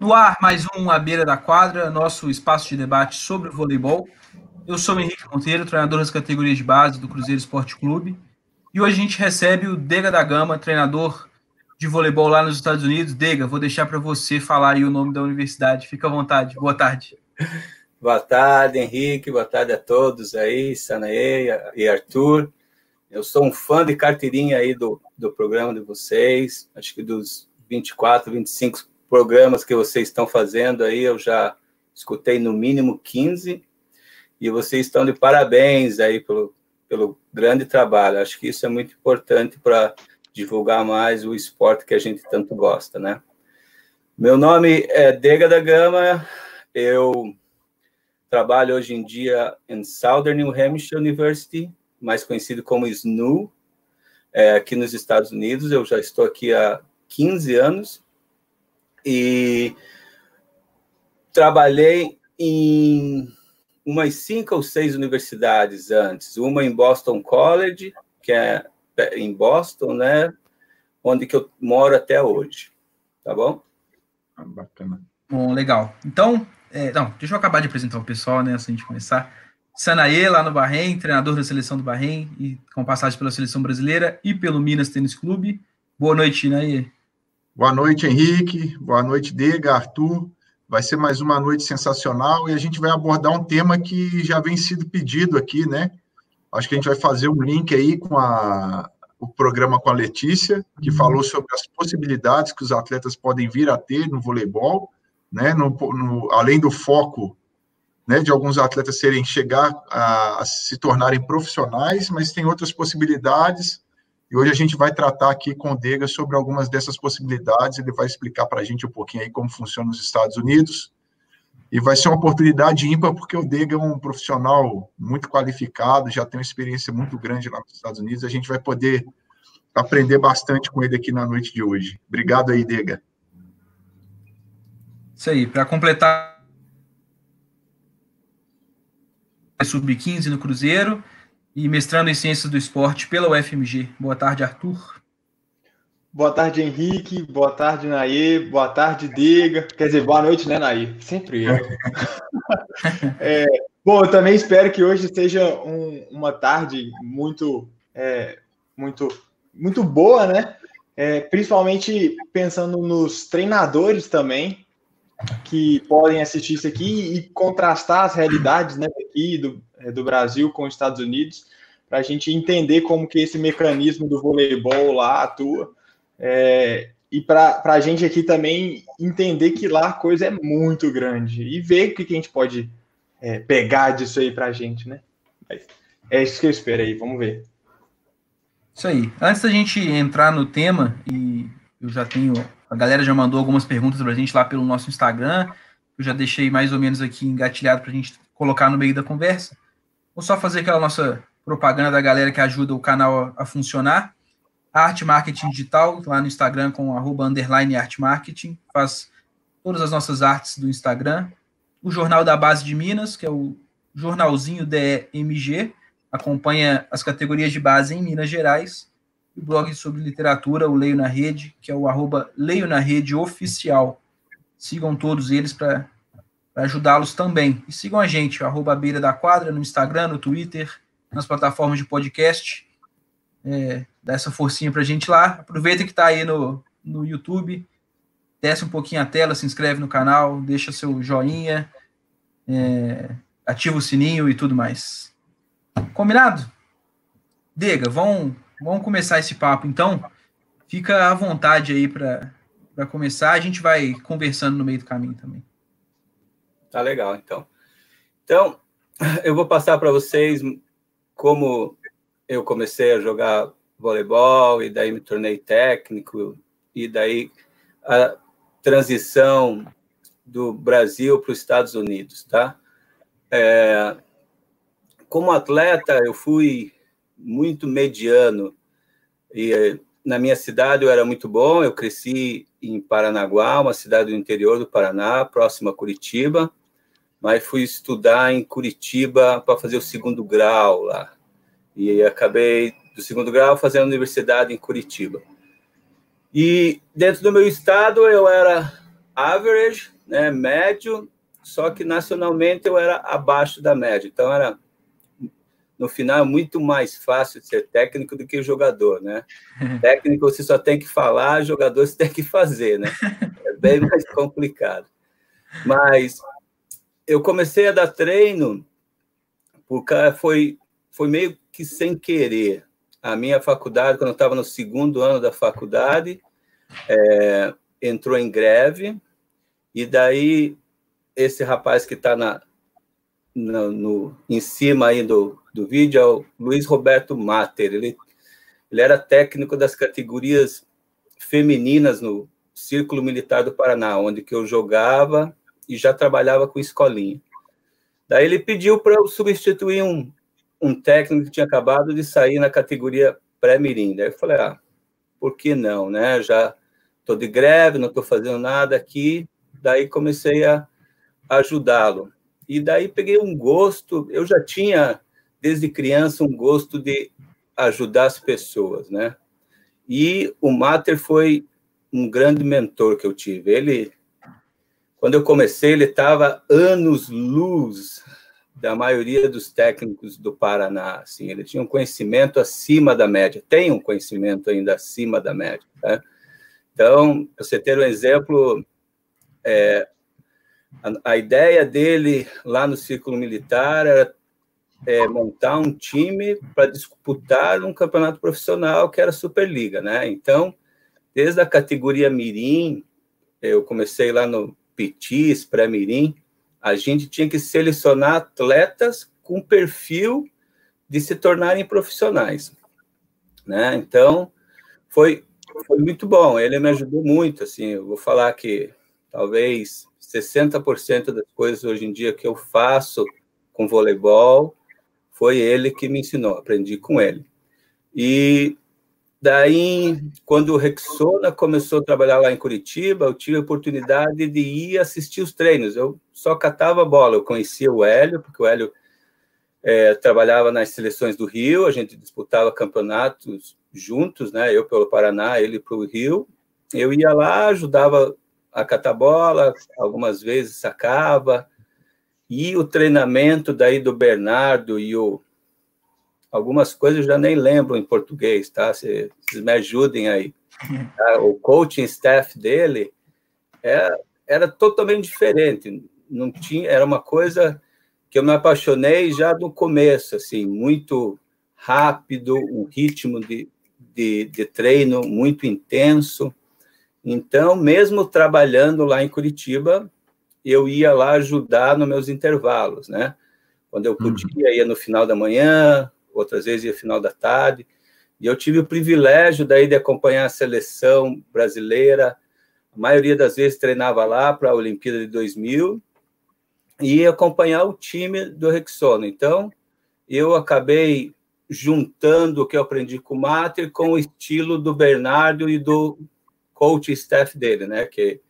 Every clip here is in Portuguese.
No ar, mais um À Beira da Quadra, nosso espaço de debate sobre o voleibol. Eu sou o Henrique Monteiro, treinador das categorias de base do Cruzeiro Esporte Clube. E hoje a gente recebe o Dega da Gama, treinador de voleibol lá nos Estados Unidos. Dega, vou deixar para você falar aí o nome da universidade. Fica à vontade. Boa tarde. Boa tarde, Henrique. Boa tarde a todos aí, Sanaê e Arthur. Eu sou um fã de carteirinha aí do, do programa de vocês. Acho que dos 24, 25 programas que vocês estão fazendo aí, eu já escutei no mínimo 15. E vocês estão de parabéns aí pelo, pelo grande trabalho. Acho que isso é muito importante para divulgar mais o esporte que a gente tanto gosta, né? Meu nome é Dega da Gama. Eu trabalho hoje em dia em Southern New Hampshire University, mais conhecido como SNU, é, aqui nos Estados Unidos. Eu já estou aqui há 15 anos e trabalhei em umas cinco ou seis universidades antes. Uma em Boston College, que é em Boston, né? Onde que eu moro até hoje. Tá bom? Ah, bacana. Bom, legal. Então, é, não, deixa eu acabar de apresentar o pessoal, né? Antes de a gente começar. Sanaê, lá no Bahrein, treinador da seleção do Bahrein, e com passagem pela seleção brasileira e pelo Minas Tênis Clube. Boa noite, Naê. Boa noite, Henrique. Boa noite, Dega, Arthur. Vai ser mais uma noite sensacional e a gente vai abordar um tema que já vem sido pedido aqui, né? Acho que a gente vai fazer um link aí com a, o programa com a Letícia, que falou sobre as possibilidades que os atletas podem vir a ter no voleibol, né? No, no, além do foco né, de alguns atletas serem chegar a, a, se tornarem profissionais, mas tem outras possibilidades. E hoje a gente vai tratar aqui com o Dega sobre algumas dessas possibilidades. Ele vai explicar para a gente um pouquinho aí como funciona nos Estados Unidos. E vai ser uma oportunidade ímpar, porque o Dega é um profissional muito qualificado, já tem uma experiência muito grande lá nos Estados Unidos. A gente vai poder aprender bastante com ele aqui na noite de hoje. Obrigado aí, Dega. Isso aí, para completar sub-15 no Cruzeiro e mestrando em Ciências do Esporte pela UFMG. Boa tarde, Arthur. Boa tarde, Henrique. Boa tarde, Naê. Boa tarde, Dega. Quer dizer, boa noite, né, Naê? Sempre eu. é, bom, eu também espero que hoje seja um, uma tarde muito, é, muito, muito boa, né? É, principalmente pensando nos treinadores também, que podem assistir isso aqui e contrastar as realidades né, aqui do, do Brasil com os Estados Unidos, para a gente entender como que esse mecanismo do voleibol lá atua. É, e para a gente aqui também entender que lá a coisa é muito grande e ver o que, que a gente pode é, pegar disso aí para a gente, né? É isso que eu espero aí, vamos ver. Isso aí. Antes da gente entrar no tema, e eu já tenho a galera já mandou algumas perguntas para a gente lá pelo nosso Instagram. Eu já deixei mais ou menos aqui engatilhado para a gente colocar no meio da conversa. Vou só fazer aquela nossa propaganda da galera que ajuda o canal a, funcionar. Arte Marketing Digital, lá no Instagram com arroba underline Arte Marketing, faz todas as nossas artes do Instagram. O Jornal da Base de Minas, que é o jornalzinho DEMG, acompanha as categorias de base em Minas Gerais o blog sobre literatura, o Leio na Rede, que é o arroba Leio na Rede Oficial. Sigam todos eles para ajudá-los também. E sigam a gente, arroba Beira da Quadra, no Instagram, no Twitter, nas plataformas de podcast. É, dá essa forcinha para a gente lá. Aproveita que está aí no, no YouTube, desce um pouquinho a tela, se inscreve no canal, deixa seu joinha, é, ativa o sininho e tudo mais. Combinado? Dega, vão Vamos começar esse papo, então. Fica à vontade aí para começar. A gente vai conversando no meio do caminho também. Tá legal, então. Então, eu vou passar para vocês como eu comecei a jogar voleibol e daí me tornei técnico e daí a transição do Brasil para os Estados Unidos, tá? É, como atleta, eu fui muito mediano. E na minha cidade eu era muito bom, eu cresci em Paranaguá, uma cidade do interior do Paraná, próxima a Curitiba, mas fui estudar em Curitiba para fazer o segundo grau lá. E acabei do segundo grau fazendo a universidade em Curitiba. E dentro do meu estado eu era average, né, médio, só que nacionalmente eu era abaixo da média. Então era no final é muito mais fácil de ser técnico do que jogador, né? técnico você só tem que falar, jogador você tem que fazer, né? É bem mais complicado. Mas eu comecei a dar treino porque foi foi meio que sem querer. A minha faculdade, quando eu estava no segundo ano da faculdade, é, entrou em greve e daí esse rapaz que está na, no, em cima aí do, do vídeo é o Luiz Roberto Mater. Ele, ele era técnico das categorias femininas no Círculo Militar do Paraná, onde que eu jogava e já trabalhava com escolinha. Daí ele pediu para eu substituir um, um técnico que tinha acabado de sair na categoria pré-mirim. Daí eu falei, ah, por que não, né? Já estou de greve, não estou fazendo nada aqui. Daí comecei a ajudá-lo. E daí peguei um gosto, eu já tinha, desde criança, um gosto de ajudar as pessoas, né? E o Mater foi um grande mentor que eu tive. Ele, quando eu comecei, ele estava anos-luz da maioria dos técnicos do Paraná. Assim, ele tinha um conhecimento acima da média, tem um conhecimento ainda acima da média. Né? Então, você ter um exemplo, é, a, a ideia dele lá no círculo militar era é, montar um time para disputar um campeonato profissional que era a Superliga, né? Então, desde a categoria Mirim, eu comecei lá no Pitis, pré-Mirim, a gente tinha que selecionar atletas com perfil de se tornarem profissionais, né? Então, foi, foi muito bom, ele me ajudou muito, assim, eu vou falar que talvez 60% das coisas hoje em dia que eu faço com voleibol foi ele que me ensinou, aprendi com ele. E daí, quando o Rexona começou a trabalhar lá em Curitiba, eu tive a oportunidade de ir assistir os treinos. Eu só catava bola, eu conhecia o Hélio, porque o Hélio é, trabalhava nas seleções do Rio, a gente disputava campeonatos juntos, né? Eu pelo Paraná, ele para o Rio. Eu ia lá, ajudava a catabola, algumas vezes sacava, e o treinamento daí do Bernardo e o algumas coisas eu já nem lembro em português, tá? Vocês me ajudem aí. Tá? O coaching staff dele era, é, era totalmente diferente. Não tinha, era uma coisa que eu me apaixonei já no começo, assim, muito rápido, um ritmo de, de, de treino muito intenso. Então, mesmo trabalhando lá em Curitiba, eu ia lá ajudar nos meus intervalos, né? Quando eu podia, uhum. ia no final da manhã, outras vezes ia final da tarde. E eu tive o privilégio daí de acompanhar a seleção brasileira. A maioria das vezes treinava lá para a Olimpíada de 2000 e acompanhar o time do Rexona. Então, eu acabei juntando o que eu aprendi com o Mater com o estilo do Bernardo e do coach staff dele, né? Que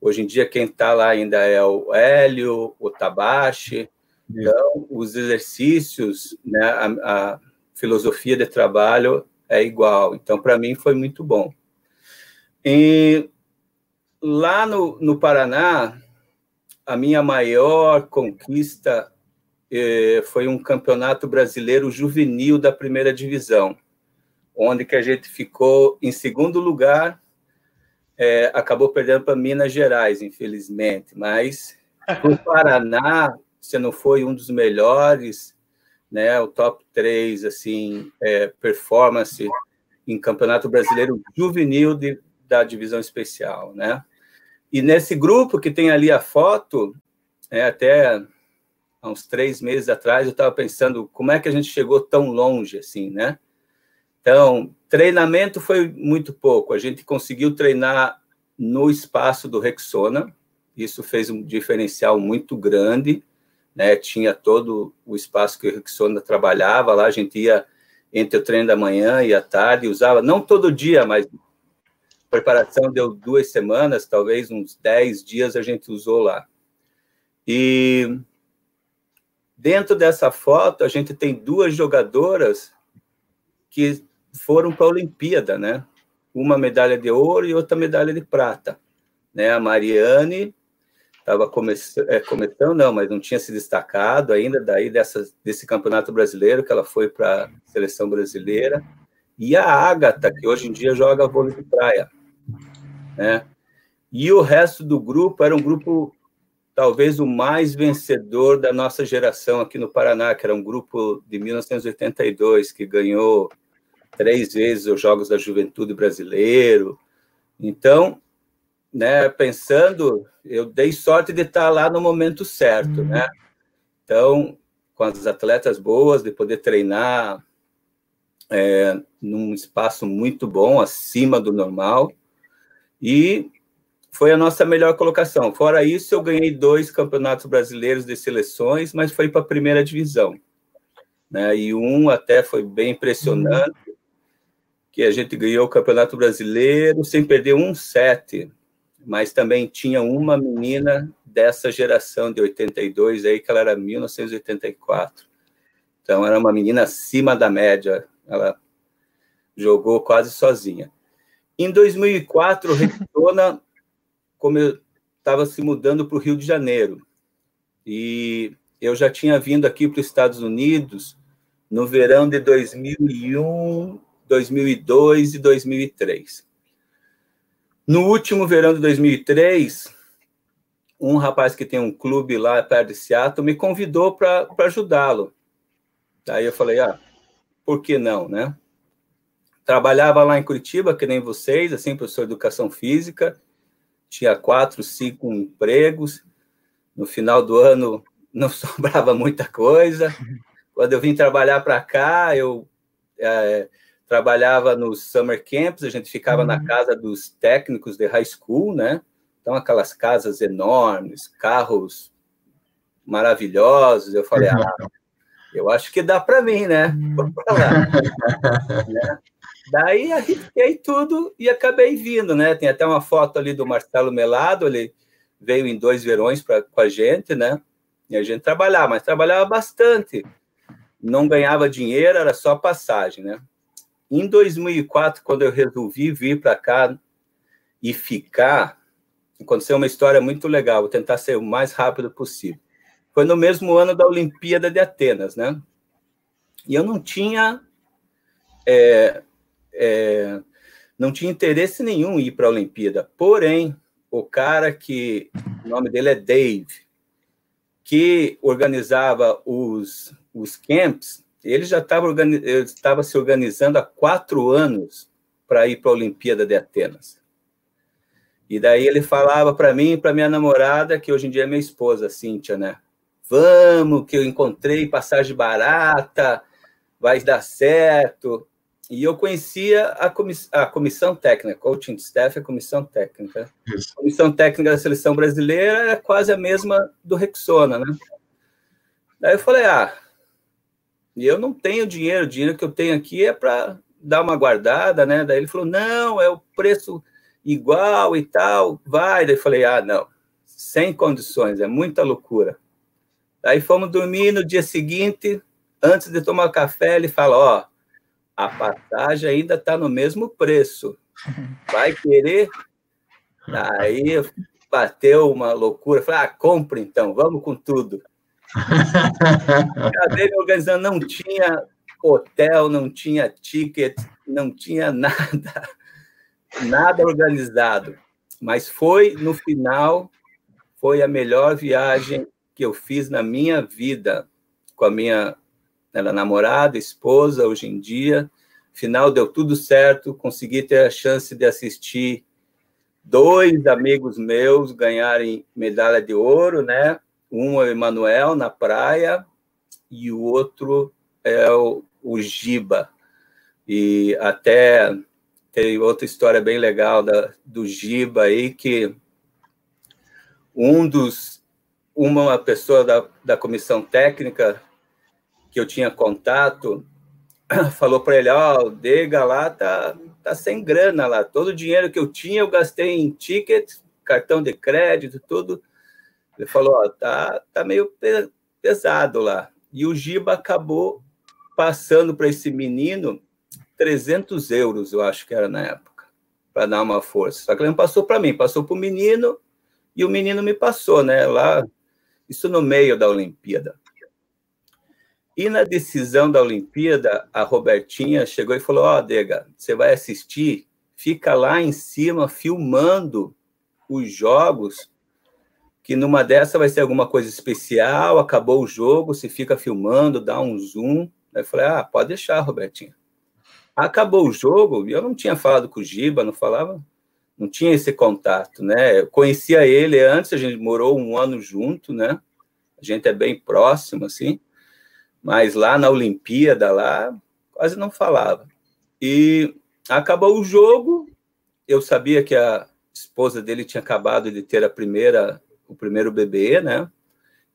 hoje em dia quem está lá ainda é o Hélio, o Tabashi. Então, os exercícios, né, a, a filosofia de trabalho é igual. Então, para mim, foi muito bom. E lá no, no Paraná, a minha maior conquista eh, foi um campeonato brasileiro juvenil da primeira divisão, onde que a gente ficou em segundo lugar é, acabou perdendo para Minas Gerais, infelizmente. Mas o Paraná, você não foi um dos melhores, né? O top 3, assim, é, performance em Campeonato Brasileiro Juvenil de, da Divisão Especial, né? E nesse grupo que tem ali a foto, é, até há uns três meses atrás, eu estava pensando como é que a gente chegou tão longe assim, né? Então, treinamento foi muito pouco. A gente conseguiu treinar no espaço do Rexona. Isso fez um diferencial muito grande. Né? Tinha todo o espaço que o Rexona trabalhava lá. A gente ia entre o treino da manhã e a tarde, usava, não todo dia, mas preparação deu duas semanas, talvez uns dez dias a gente usou lá. E dentro dessa foto, a gente tem duas jogadoras que foram para a Olimpíada, né? Uma medalha de ouro e outra medalha de prata. né? A Mariane estava começando, é, começando, não, mas não tinha se destacado ainda, daí dessa, desse campeonato brasileiro, que ela foi para a seleção brasileira, e a Ágata, que hoje em dia joga vôlei de praia, né? E o resto do grupo era um grupo talvez o mais vencedor da nossa geração aqui no Paraná, que era um grupo de 1982 que ganhou três vezes os Jogos da Juventude Brasileiro. Então, né, pensando, eu dei sorte de estar lá no momento certo, né? Então, com as atletas boas, de poder treinar é, num espaço muito bom, acima do normal, e foi a nossa melhor colocação. Fora isso, eu ganhei dois campeonatos brasileiros de seleções, mas foi para a primeira divisão. Né? E um até foi bem impressionante, que a gente ganhou o campeonato brasileiro sem perder um set, mas também tinha uma menina dessa geração de 82 aí, que ela era 1984. Então, era uma menina acima da média, ela jogou quase sozinha. Em 2004, Retona como eu estava se mudando para o Rio de Janeiro. E eu já tinha vindo aqui para os Estados Unidos no verão de 2001, 2002 e 2003. No último verão de 2003, um rapaz que tem um clube lá perto de Seattle me convidou para ajudá-lo. Daí eu falei, ah, por que não, né? Trabalhava lá em Curitiba, que nem vocês, assim, professor de educação física, tinha quatro, cinco empregos. No final do ano não sobrava muita coisa. Quando eu vim trabalhar para cá, eu é, trabalhava nos summer camps, a gente ficava uhum. na casa dos técnicos de high school, né? Então, aquelas casas enormes, carros maravilhosos. Eu falei, ah, eu acho que dá para mim, né? Uhum. Vou lá. né? Daí arrisquei tudo e acabei vindo, né? Tem até uma foto ali do Marcelo Melado, ele veio em dois verões pra, com a gente, né? E a gente trabalhava, mas trabalhava bastante. Não ganhava dinheiro, era só passagem, né? Em 2004, quando eu resolvi vir para cá e ficar, aconteceu uma história muito legal, vou tentar ser o mais rápido possível. Foi no mesmo ano da Olimpíada de Atenas, né? E eu não tinha é, é, não tinha interesse nenhum em ir para a Olimpíada. Porém, o cara que o nome dele é Dave, que organizava os, os camps, ele já estava organiz, se organizando há quatro anos para ir para a Olimpíada de Atenas. E daí ele falava para mim e para minha namorada, que hoje em dia é minha esposa, Cíntia, né? Vamos, que eu encontrei passagem barata, vai dar certo. E eu conhecia a, comiss a comissão técnica, coaching staff, a comissão técnica. Isso. A comissão técnica da seleção brasileira era quase a mesma do Rexona, né? Daí eu falei, ah, e eu não tenho dinheiro, o dinheiro que eu tenho aqui é para dar uma guardada, né? Daí ele falou, não, é o preço igual e tal, vai. Daí eu falei, ah, não, sem condições, é muita loucura. Daí fomos dormir no dia seguinte, antes de tomar café, ele fala, ó, a passagem ainda está no mesmo preço. Vai querer? Aí bateu uma loucura. Falei, ah, compra então, vamos com tudo. A dele organizando não tinha hotel, não tinha ticket, não tinha nada, nada organizado. Mas foi, no final, foi a melhor viagem que eu fiz na minha vida com a minha ela é namorada, esposa, hoje em dia. Final deu tudo certo, consegui ter a chance de assistir dois amigos meus ganharem medalha de ouro, né? Um é o Emanuel na praia e o outro é o, o Giba. E até tem outra história bem legal da, do Giba aí, que um dos, uma pessoa da, da comissão técnica que eu tinha contato, falou para ele, ó, oh, o Dega lá tá, tá sem grana lá, todo o dinheiro que eu tinha eu gastei em ticket, cartão de crédito, tudo. Ele falou, ó, tá, tá meio pesado lá. E o Giba acabou passando para esse menino 300 euros, eu acho que era na época. para dar uma força. Só que ele não passou para mim, passou para o menino e o menino me passou, né? Lá, isso no meio da Olimpíada. E na decisão da Olimpíada, a Robertinha chegou e falou: Ó, oh, Dega, você vai assistir, fica lá em cima filmando os jogos, que numa dessa vai ser alguma coisa especial. Acabou o jogo, você fica filmando, dá um zoom. Aí eu falei: Ah, pode deixar, Robertinha. Acabou o jogo, eu não tinha falado com o Giba, não falava, não tinha esse contato, né? Eu conhecia ele antes, a gente morou um ano junto, né? A gente é bem próximo, assim mas lá na Olimpíada, lá, quase não falava. E acabou o jogo, eu sabia que a esposa dele tinha acabado de ter a primeira, o primeiro bebê, né?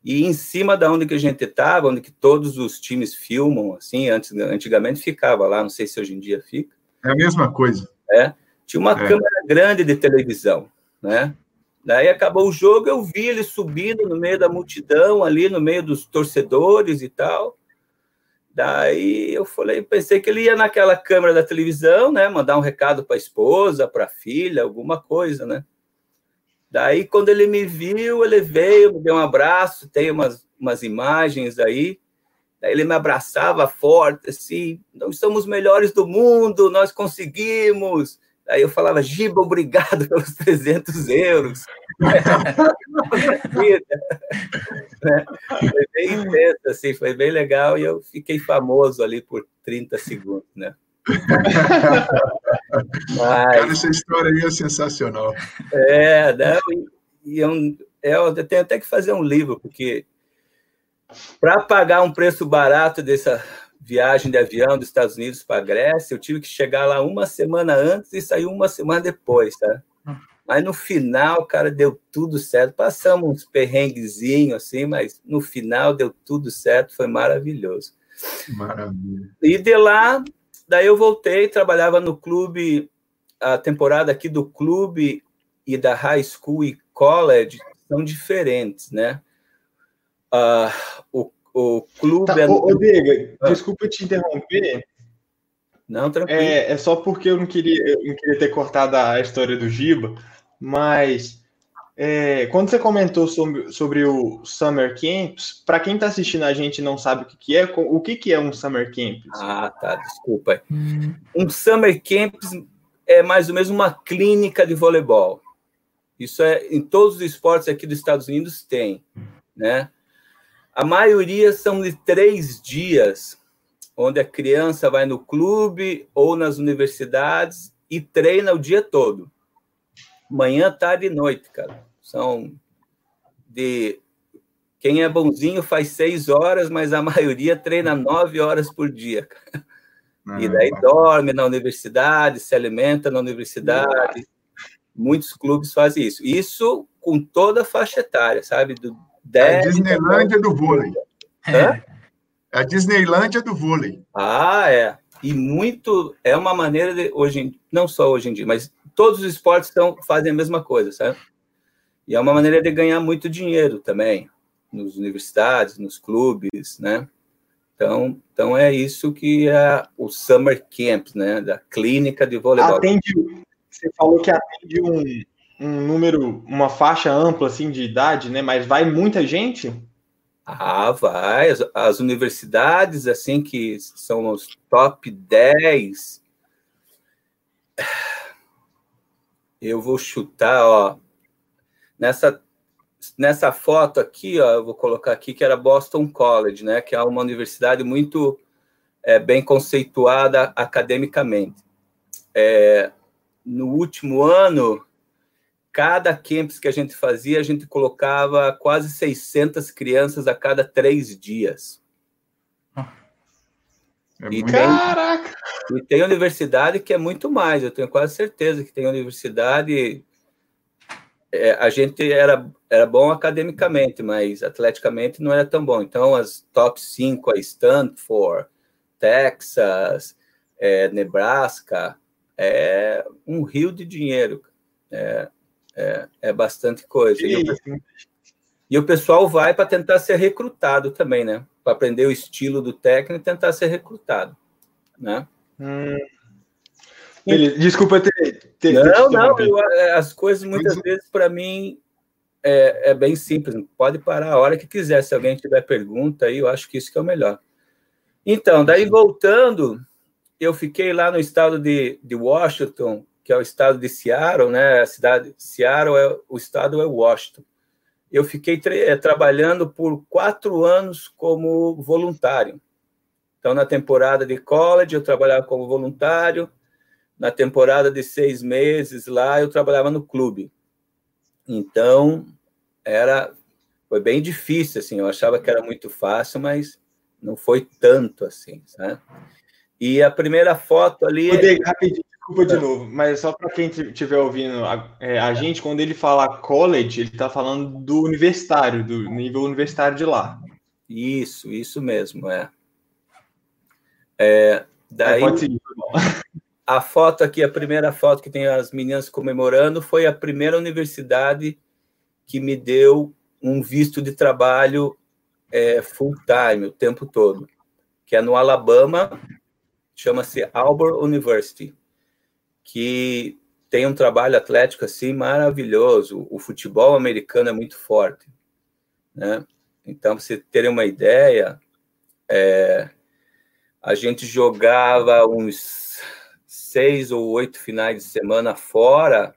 E em cima da onde que a gente estava, onde que todos os times filmam, assim, antes, antigamente ficava lá, não sei se hoje em dia fica. É a mesma coisa. É, tinha uma é. câmera grande de televisão, né? Daí acabou o jogo, eu vi ele subindo no meio da multidão, ali no meio dos torcedores e tal. Daí eu falei, pensei que ele ia naquela câmera da televisão, né? Mandar um recado para a esposa, para a filha, alguma coisa, né? Daí, quando ele me viu, ele veio, me deu um abraço, tem umas, umas imagens aí. Daí ele me abraçava forte, assim, nós somos os melhores do mundo, nós conseguimos. Aí eu falava, Giba, obrigado pelos 300 euros. foi bem intenso, assim, foi bem legal e eu fiquei famoso ali por 30 segundos, né? Mas, Cara, essa história aí é sensacional. É, não, e eu, eu tenho até que fazer um livro, porque para pagar um preço barato dessa viagem de avião dos Estados Unidos para a Grécia, eu tive que chegar lá uma semana antes e sair uma semana depois, tá? Mas no final, cara, deu tudo certo. Passamos uns perrenguezinhos assim, mas no final deu tudo certo, foi maravilhoso. Maravilha. E de lá, daí eu voltei, trabalhava no clube, a temporada aqui do clube e da high school e college são diferentes, né? Uh, o o clube. Tá, é... Ô, ah. desculpa te interromper. Não, tranquilo. É, é, só porque eu não queria, eu não queria ter cortado a história do Giba, mas é, quando você comentou sobre, sobre o Summer Camps, para quem está assistindo a gente não sabe o que, que é, o que, que é um Summer Camp? Ah, tá, desculpa. Hum. Um Summer Camps é mais ou menos uma clínica de voleibol. Isso é em todos os esportes aqui dos Estados Unidos tem, né? A maioria são de três dias, onde a criança vai no clube ou nas universidades e treina o dia todo. Manhã, tarde e noite, cara. São de. Quem é bonzinho faz seis horas, mas a maioria treina nove horas por dia. E ah, daí dorme na universidade, se alimenta na universidade. Muitos clubes fazem isso. Isso com toda a faixa etária, sabe? Do é a Disneylândia do vôlei. É. A Disneylândia do vôlei. Ah, é. E muito é uma maneira de hoje, não só hoje em dia, mas todos os esportes estão, fazem a mesma coisa, sabe? E é uma maneira de ganhar muito dinheiro também, nas universidades, nos clubes, né? Então, então é isso que é o Summer Camp, né? Da clínica de voleibol. Atende, você falou que atende um, um número, uma faixa ampla assim de idade, né? Mas vai muita gente? Ah, vai. As, as universidades, assim, que são os top 10. Eu vou chutar, ó. Nessa, nessa foto aqui, ó, eu vou colocar aqui que era Boston College, né? Que é uma universidade muito é, bem conceituada academicamente. É, no último ano, cada campus que a gente fazia, a gente colocava quase 600 crianças a cada três dias. É e, Caraca! Tem, e tem universidade que é muito mais, eu tenho quase certeza que tem universidade. É, a gente era, era bom academicamente, mas atleticamente não era tão bom. Então, as top 5, a Stanford, Texas, é, Nebraska, é um rio de dinheiro. É, é, é bastante coisa. E, e, o pessoal vai para tentar ser recrutado também, né? Para aprender o estilo do técnico e tentar ser recrutado, né? Hum. Desculpa ter. ter não, não, eu, é, as coisas muitas vezes para mim é, é, bem simples. Pode parar a hora que quiser. Se alguém tiver pergunta aí, eu acho que isso que é o melhor. Então, daí voltando, eu fiquei lá no estado de, de Washington, que é o estado de Seattle, né? A cidade Seattle é o estado é Washington. Eu fiquei tra trabalhando por quatro anos como voluntário. Então, na temporada de college, eu trabalhava como voluntário. Na temporada de seis meses lá, eu trabalhava no clube. Então, era foi bem difícil, assim. Eu achava que era muito fácil, mas não foi tanto assim, sabe? E a primeira foto ali. Poder, rapidinho, desculpa de novo, mas só para quem estiver ouvindo a, é, a, gente, quando ele fala college, ele está falando do universitário, do nível universitário de lá. Isso, isso mesmo, é. É, daí, é, seguir, a foto aqui, a primeira foto que tem as meninas comemorando, foi a primeira universidade que me deu um visto de trabalho é, full time, o tempo todo, que é no Alabama, chama-se Auburn University, que tem um trabalho atlético assim maravilhoso. O futebol americano é muito forte, né? Então, você ter uma ideia, é, a gente jogava uns seis ou oito finais de semana fora.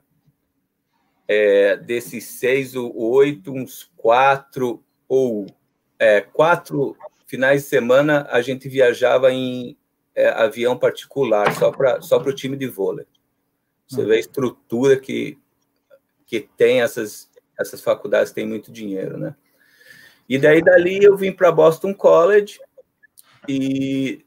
É, desses seis ou oito, uns quatro ou é, quatro finais de semana a gente viajava em é, avião particular só para só o time de vôlei. Você vê a estrutura que, que tem essas, essas faculdades, tem muito dinheiro, né? E daí dali eu vim para Boston College e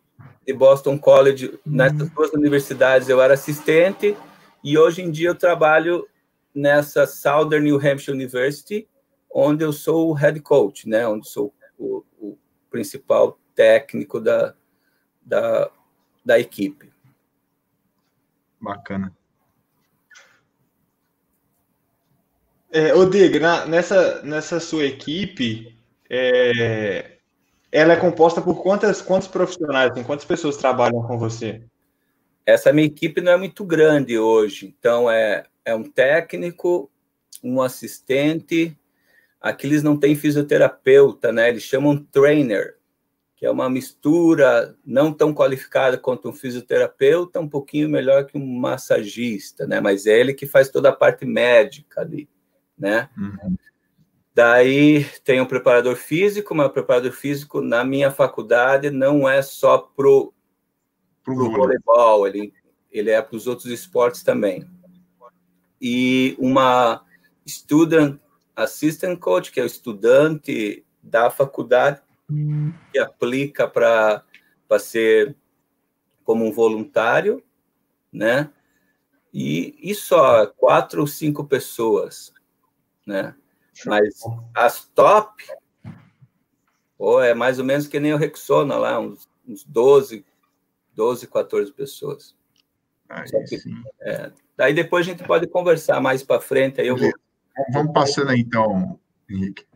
de Boston College, nessas duas universidades, eu era assistente e hoje em dia eu trabalho nessa Southern New Hampshire University, onde eu sou o head coach, né? Onde sou o, o principal técnico da, da, da equipe. Bacana. É, Odeg, nessa, nessa sua equipe, é, ela é composta por quantas, quantos profissionais, assim, quantas pessoas trabalham com você? Essa minha equipe não é muito grande hoje, então é, é um técnico, um assistente, aqui eles não têm fisioterapeuta, né? Eles chamam trainer, que é uma mistura não tão qualificada quanto um fisioterapeuta, um pouquinho melhor que um massagista, né? Mas é ele que faz toda a parte médica ali, né? Uhum. Daí tem um preparador físico, mas o preparador físico na minha faculdade não é só pro, pro, pro voleibol, ele, ele é para os outros esportes também. E uma student assistant coach, que é o estudante da faculdade, que aplica para ser como um voluntário, né? E, e só quatro ou cinco pessoas, né? Mas as top, pô, é mais ou menos que nem o Rexona lá, uns, uns 12, 12, 14 pessoas. que, é, daí depois a gente pode conversar mais para frente. Aí eu vou... Vamos passando aí, então, Henrique.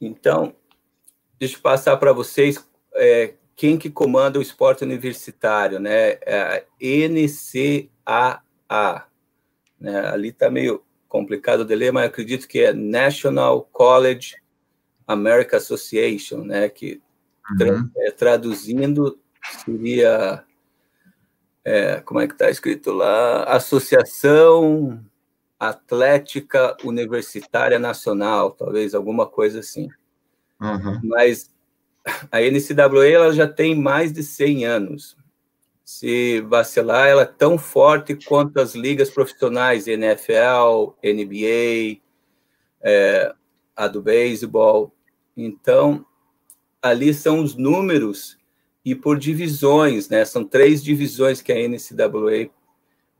Então, deixa eu passar para vocês é, quem que comanda o esporte universitário, né? É a NCAA, né? Ali está meio complicado de ler, mas acredito que é National College America Association, né? Que uhum. é, traduzindo seria é, como é que está escrito lá? Associação Atlética Universitária Nacional, talvez alguma coisa assim. Uhum. Mas a NCAA ela já tem mais de 100 anos se vacilar, ela é tão forte quanto as ligas profissionais, NFL, NBA, é, a do beisebol. Então, ali são os números e por divisões, né? São três divisões que a NCAA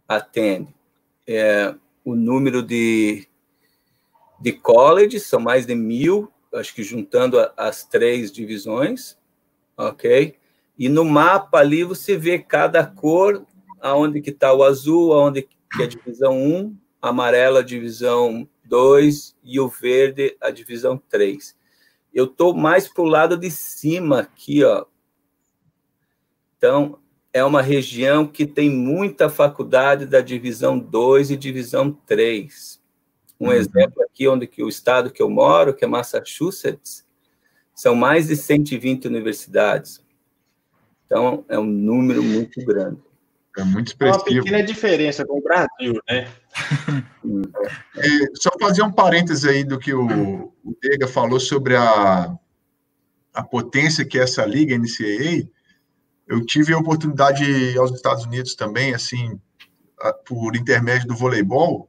atende. É, o número de, de college são mais de mil, acho que juntando a, as três divisões, ok? E no mapa ali você vê cada cor, aonde que está o azul, aonde que é a divisão 1, amarela a divisão 2 e o verde a divisão 3. Eu estou mais para o lado de cima aqui, ó. Então, é uma região que tem muita faculdade da divisão 2 e divisão 3. Um uhum. exemplo aqui, onde que o estado que eu moro, que é Massachusetts, são mais de 120 universidades. Então, é um número muito grande. É muito expressivo. É uma pequena diferença com o Brasil, né? é, só fazer um parêntese aí do que o, o Dega falou sobre a, a potência que é essa liga NCAA. Eu tive a oportunidade de ir aos Estados Unidos também, assim, por intermédio do voleibol,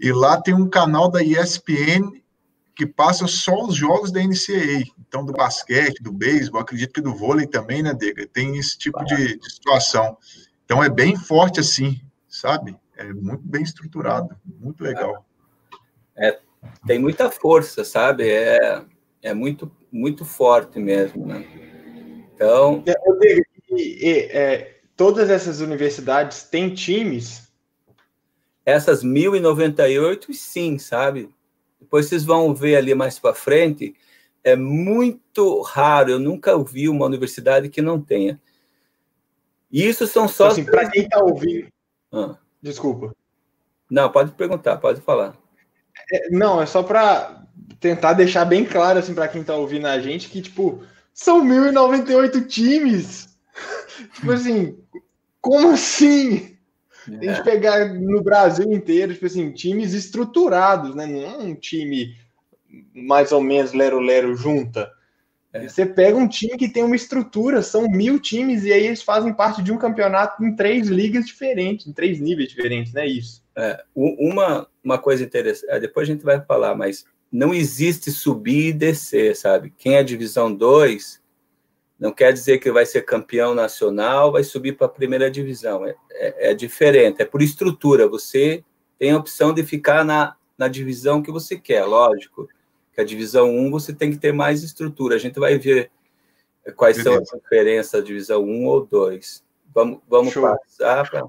e lá tem um canal da ESPN que passa só os jogos da NCAA. Então, do basquete, do beisebol, acredito que do vôlei também, né, Dega? Tem esse tipo de, de situação. Então, é bem forte assim, sabe? É muito bem estruturado, muito legal. É, tem muita força, sabe? É, é muito, muito forte mesmo, né? Então... É, e, e, é, todas essas universidades têm times? Essas 1098, sim, sabe? Depois vocês vão ver ali mais para frente, é muito raro, eu nunca vi uma universidade que não tenha. Isso são só. Assim, para quem está ouvindo. Ah. Desculpa. Não, pode perguntar, pode falar. É, não, é só para tentar deixar bem claro assim para quem está ouvindo a gente que tipo são 1098 times. tipo assim, como assim? A gente é. pegar no Brasil inteiro, tipo assim, times estruturados, né? Não é um time mais ou menos lero-lero junta. É. Você pega um time que tem uma estrutura, são mil times, e aí eles fazem parte de um campeonato em três ligas diferentes, em três níveis diferentes, não é isso? É, uma, uma coisa interessante, é, depois a gente vai falar, mas não existe subir e descer, sabe? Quem é divisão 2 não quer dizer que vai ser campeão nacional, vai subir para a primeira divisão. É, é, é, diferente, é por estrutura. Você tem a opção de ficar na, na divisão que você quer, lógico. Que a divisão 1 você tem que ter mais estrutura. A gente vai ver quais Beleza. são as diferenças da divisão 1 ou 2. Vamos, vamos passar para.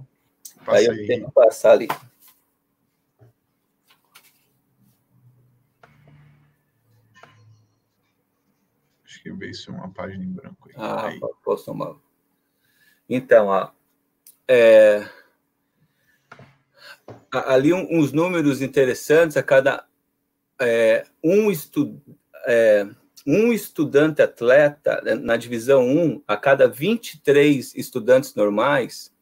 Aí eu tenho que passar ali. Acho que veio isso uma página em branco aí. Ah, aí. posso tomar. Então, ó, é, ali uns números interessantes a cada é, um, estu, é, um estudante atleta né, na divisão 1, a cada 23 estudantes normais,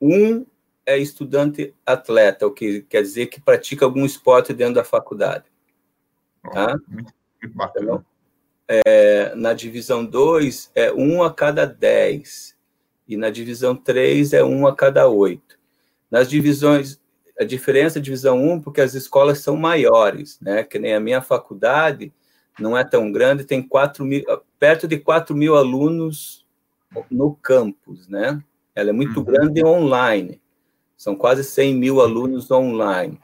um é estudante atleta, o que quer dizer que pratica algum esporte dentro da faculdade. Tá? Muito, muito bacana. Então, é, na divisão 2 é um a cada 10, e na divisão 3 é um a cada 8. Nas divisões, a diferença é divisão 1, porque as escolas são maiores, né? Que nem a minha faculdade não é tão grande, tem 4 mil, perto de 4 mil alunos no campus, né? Ela é muito uhum. grande online, são quase 100 mil alunos online,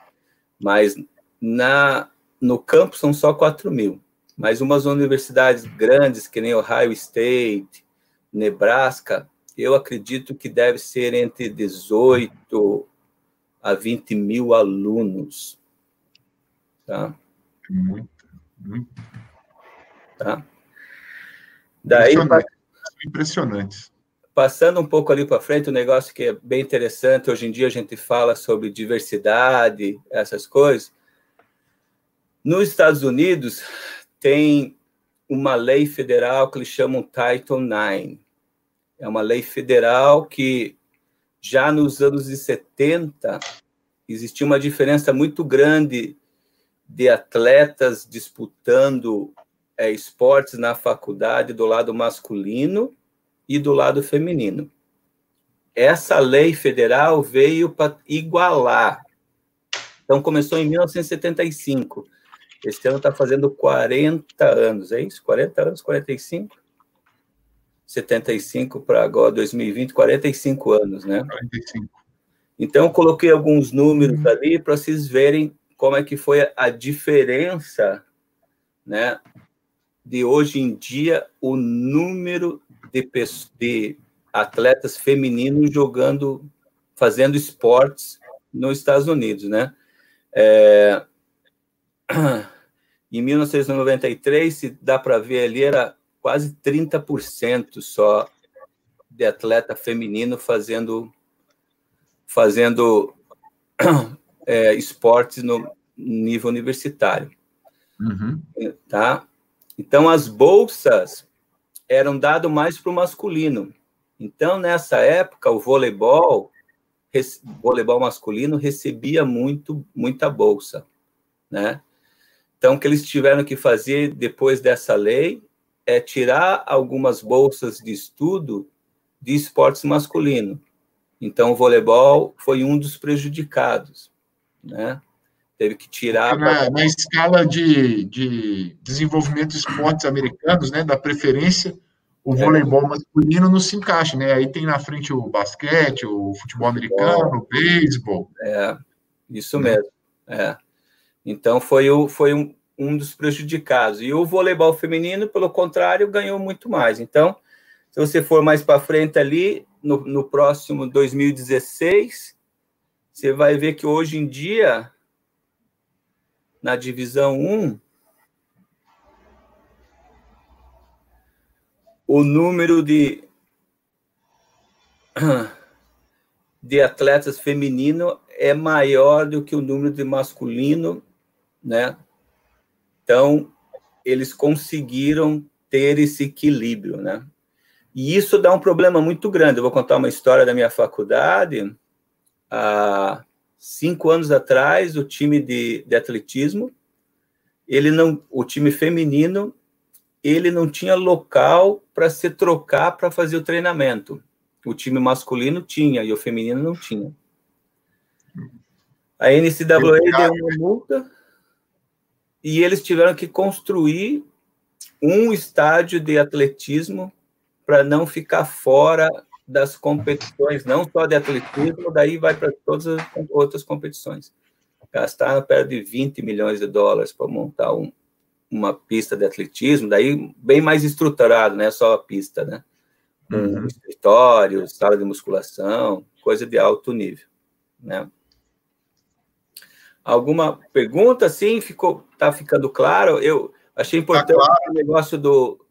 mas na, no campus são só 4 mil mas umas universidades grandes, que nem Ohio State, Nebraska, eu acredito que deve ser entre 18 a 20 mil alunos. Tá? Muito, muito. Tá? Daí, Impressionante. Impressionante. Passando um pouco ali para frente, um negócio que é bem interessante, hoje em dia a gente fala sobre diversidade, essas coisas. Nos Estados Unidos, tem uma lei federal que eles chamam Title IX. É uma lei federal que já nos anos 70 existia uma diferença muito grande de atletas disputando é, esportes na faculdade do lado masculino e do lado feminino. Essa lei federal veio para igualar. Então, começou em 1975. Este ano está fazendo 40 anos, é isso? 40 anos, 45? 75 para agora, 2020, 45 anos, né? 45. Então, eu coloquei alguns números uhum. ali para vocês verem como é que foi a diferença, né? De hoje em dia, o número de, de atletas femininos jogando, fazendo esportes nos Estados Unidos, né? É, em 1993, se dá para ver ali, era quase 30% só de atleta feminino fazendo fazendo é, esportes no nível universitário. Uhum. Tá? Então, as bolsas eram dadas mais para o masculino. Então, nessa época, o voleibol, voleibol masculino recebia muito, muita bolsa, né? Então, o que eles tiveram que fazer depois dessa lei é tirar algumas bolsas de estudo de esportes masculino. Então, o voleibol foi um dos prejudicados, né? Teve que tirar... Na, na escala de, de desenvolvimento de esportes americanos, né, da preferência, o é. voleibol masculino não se encaixa, né? Aí tem na frente o basquete, o futebol americano, o beisebol. É, isso né? mesmo. É. Então, foi, o, foi um, um dos prejudicados. E o voleibol feminino, pelo contrário, ganhou muito mais. Então, se você for mais para frente ali, no, no próximo 2016, você vai ver que hoje em dia, na divisão 1, o número de, de atletas feminino é maior do que o número de masculino, né? Então, eles conseguiram ter esse equilíbrio, né? E isso dá um problema muito grande. Eu vou contar uma história da minha faculdade. Há cinco anos atrás, o time de, de atletismo, ele não, o time feminino, ele não tinha local para se trocar para fazer o treinamento. O time masculino tinha e o feminino não tinha. A NCAA deu uma multa e eles tiveram que construir um estádio de atletismo para não ficar fora das competições, não só de atletismo, daí vai para todas as outras competições. Gastaram perto de 20 milhões de dólares para montar um, uma pista de atletismo, daí bem mais estruturado, não é só a pista, né? uhum. escritório, sala de musculação, coisa de alto nível, né? Alguma pergunta, sim? Ficou, tá ficando claro? Eu achei tá importante tá claro. o negócio do,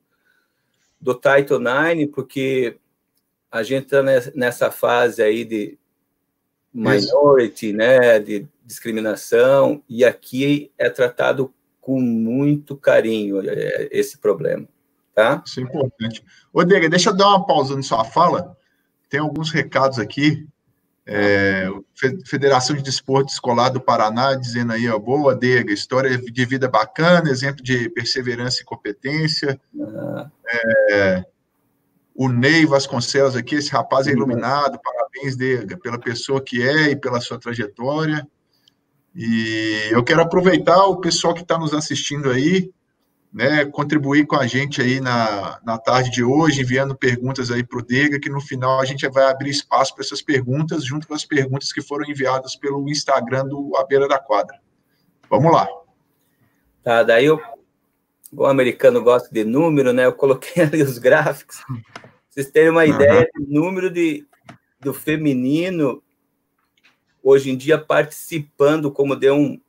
do Title IX, porque a gente está nessa fase aí de minority, Isso. né, de discriminação, e aqui é tratado com muito carinho é, esse problema, tá? Isso é importante. Ô, Dega, deixa eu dar uma pausa na sua fala. Tem alguns recados aqui. É, Federação de Desporto Escolar do Paraná, dizendo aí, ó, boa, Dega, história de vida bacana, exemplo de perseverança e competência. Ah. É, o Ney Vasconcelos aqui, esse rapaz é iluminado, parabéns, Dega, pela pessoa que é e pela sua trajetória. E eu quero aproveitar o pessoal que está nos assistindo aí, né, contribuir com a gente aí na, na tarde de hoje, enviando perguntas aí para o Dega, que no final a gente vai abrir espaço para essas perguntas, junto com as perguntas que foram enviadas pelo Instagram do A Beira da Quadra. Vamos lá. Tá, daí eu, o americano gosta de número, né? Eu coloquei ali os gráficos. Vocês terem uma uhum. ideia do número de, do feminino hoje em dia participando, como deu um,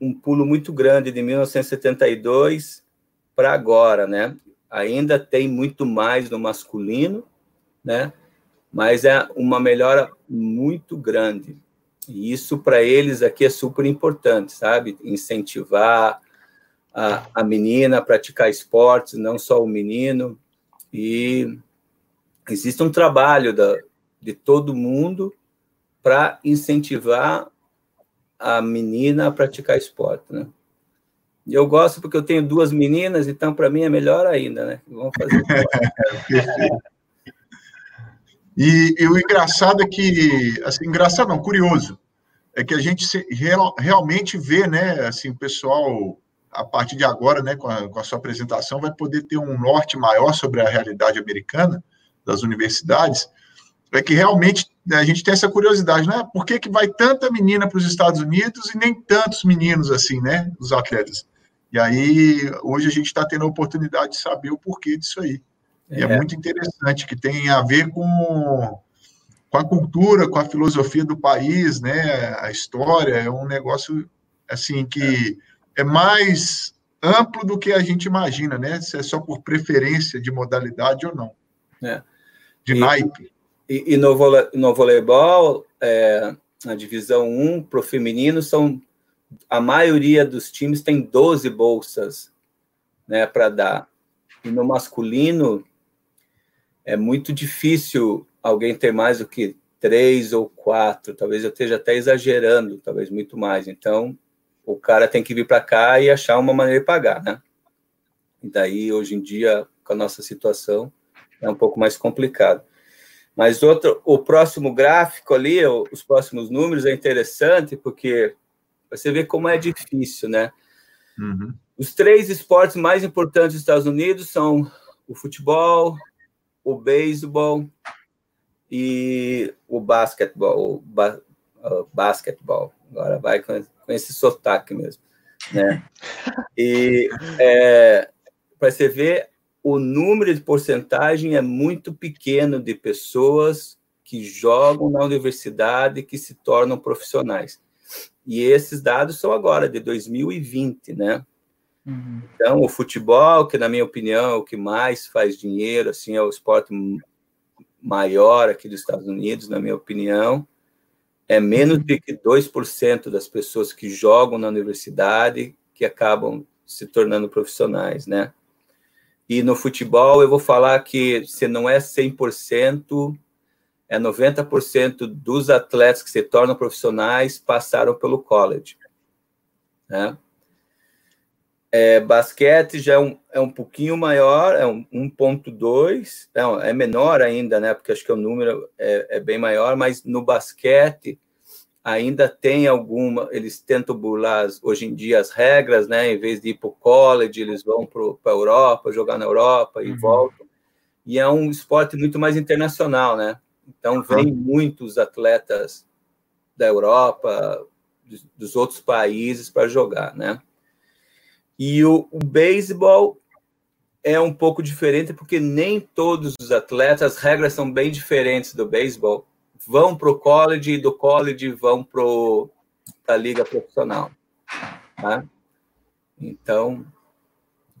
um pulo muito grande de 1972 para agora, né? Ainda tem muito mais no masculino, né? Mas é uma melhora muito grande. E isso para eles aqui é super importante, sabe? Incentivar a, a menina a praticar esportes, não só o menino. E existe um trabalho da, de todo mundo para incentivar a menina a praticar esporte, né? E eu gosto porque eu tenho duas meninas, então para mim é melhor ainda, né? Vamos fazer. e, e, o engraçado é que, assim, engraçado não, curioso, é que a gente se, real, realmente vê, né, assim, o pessoal a partir de agora, né, com a, com a sua apresentação, vai poder ter um norte maior sobre a realidade americana das universidades, é que realmente a gente tem essa curiosidade, né? Por que, que vai tanta menina para os Estados Unidos e nem tantos meninos assim, né? Os atletas. E aí, hoje a gente está tendo a oportunidade de saber o porquê disso aí. É. E é muito interessante, que tem a ver com, com a cultura, com a filosofia do país, né? A história é um negócio, assim, que é, é mais amplo do que a gente imagina, né? Se é só por preferência de modalidade ou não. É. de e, naipe. E, e, no, vole, no voleibol, é, na divisão 1, para o feminino, são a maioria dos times tem 12 bolsas né, para dar. E no masculino, é muito difícil alguém ter mais do que três ou quatro. Talvez eu esteja até exagerando, talvez muito mais. Então, o cara tem que vir para cá e achar uma maneira de pagar, né? E daí, hoje em dia, com a nossa situação, é um pouco mais complicado. Mas outro, o próximo gráfico ali, os próximos números é interessante porque você vê como é difícil, né? Uhum. Os três esportes mais importantes dos Estados Unidos são o futebol, o beisebol e o basquetebol. O ba basquetebol. Agora vai com, com esse sotaque mesmo, né? E é, para você ver o número de porcentagem é muito pequeno de pessoas que jogam na universidade e que se tornam profissionais. E esses dados são agora, de 2020, né? Uhum. Então, o futebol, que na minha opinião é o que mais faz dinheiro, assim, é o esporte maior aqui dos Estados Unidos, na minha opinião, é menos de que 2% das pessoas que jogam na universidade que acabam se tornando profissionais, né? E no futebol, eu vou falar que se não é 100%, é 90% dos atletas que se tornam profissionais passaram pelo college. Né? É, basquete já é um, é um pouquinho maior, é um 1.2, é, é menor ainda, né? Porque acho que o número é, é bem maior, mas no basquete ainda tem alguma, eles tentam burlar hoje em dia as regras, né? Em vez de ir para o college, eles vão para a Europa, jogar na Europa e uhum. voltam. E é um esporte muito mais internacional, né? Então, vem muitos atletas da Europa, dos, dos outros países para jogar, né? E o, o beisebol é um pouco diferente porque nem todos os atletas, as regras são bem diferentes do beisebol vão para o college e do college vão para a liga profissional. Tá? Então,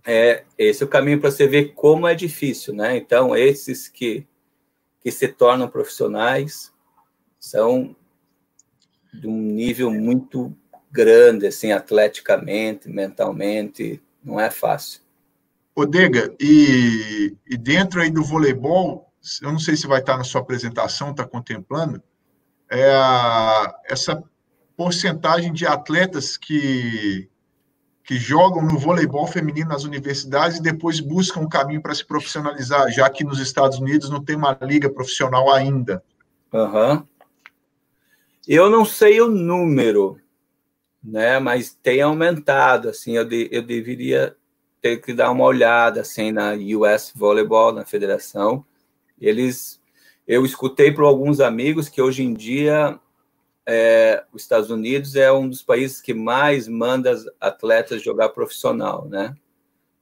é, esse é o caminho para você ver como é difícil, né? Então, esses que, que se tornam profissionais são de um nível muito grande, assim, atleticamente, mentalmente, não é fácil. Odega, e, e dentro aí do voleibol, eu não sei se vai estar na sua apresentação, está contemplando, é a, essa porcentagem de atletas que, que jogam no voleibol feminino nas universidades e depois buscam um caminho para se profissionalizar, já que nos Estados Unidos não tem uma liga profissional ainda. Uhum. Eu não sei o número, né, mas tem aumentado, assim, eu, de, eu deveria ter que dar uma olhada, assim, na US Volleyball, na federação, eles, eu escutei por alguns amigos que hoje em dia é, os Estados Unidos é um dos países que mais manda atletas jogar profissional, né?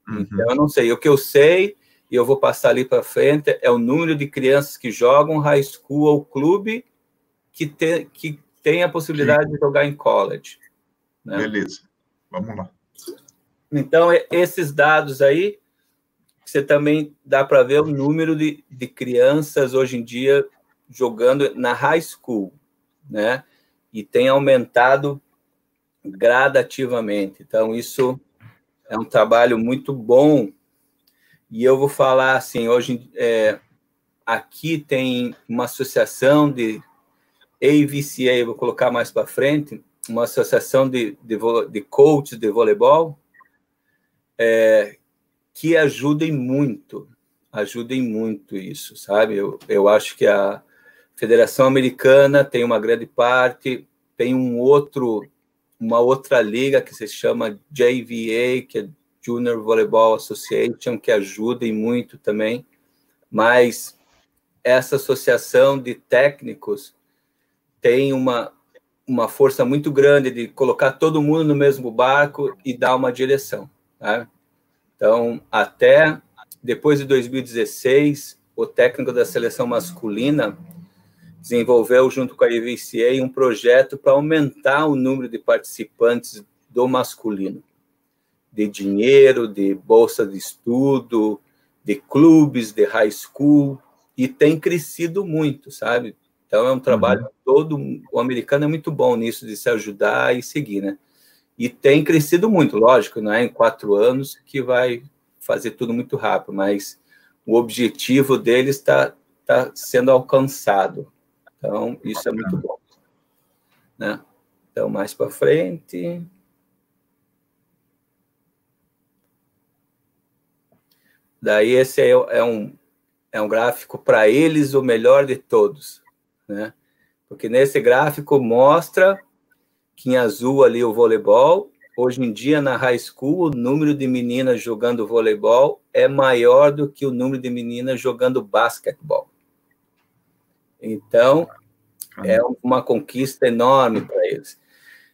Uhum. Então, eu não sei. O que eu sei, e eu vou passar ali para frente, é o número de crianças que jogam high school ou clube que, te, que tem a possibilidade Sim. de jogar em college. Né? Beleza. Vamos lá. Então, esses dados aí você também dá para ver o número de, de crianças hoje em dia jogando na high school, né? E tem aumentado gradativamente. Então, isso é um trabalho muito bom. E eu vou falar assim, hoje é, aqui tem uma associação de AVCA, vou colocar mais para frente, uma associação de, de, de coaches de voleibol, é, que ajudem muito, ajudem muito isso, sabe? Eu, eu acho que a Federação Americana tem uma grande parte, tem um outro, uma outra liga que se chama JVA, que é Junior Volleyball Association, que ajudem muito também, mas essa associação de técnicos tem uma, uma força muito grande de colocar todo mundo no mesmo barco e dar uma direção. Tá? Então, até depois de 2016, o técnico da seleção masculina desenvolveu, junto com a IVCA, um projeto para aumentar o número de participantes do masculino, de dinheiro, de bolsa de estudo, de clubes, de high school. e tem crescido muito, sabe? Então é um trabalho uhum. todo. O americano é muito bom nisso de se ajudar e seguir, né? E tem crescido muito, lógico, não é em quatro anos que vai fazer tudo muito rápido, mas o objetivo deles está tá sendo alcançado. Então, isso é muito bom. Né? Então, mais para frente. Daí, esse é, é um, é um gráfico para eles o melhor de todos. Né? Porque nesse gráfico mostra que em azul ali o voleibol. Hoje em dia, na high school, o número de meninas jogando voleibol é maior do que o número de meninas jogando basquetebol. Então, é uma conquista enorme para eles.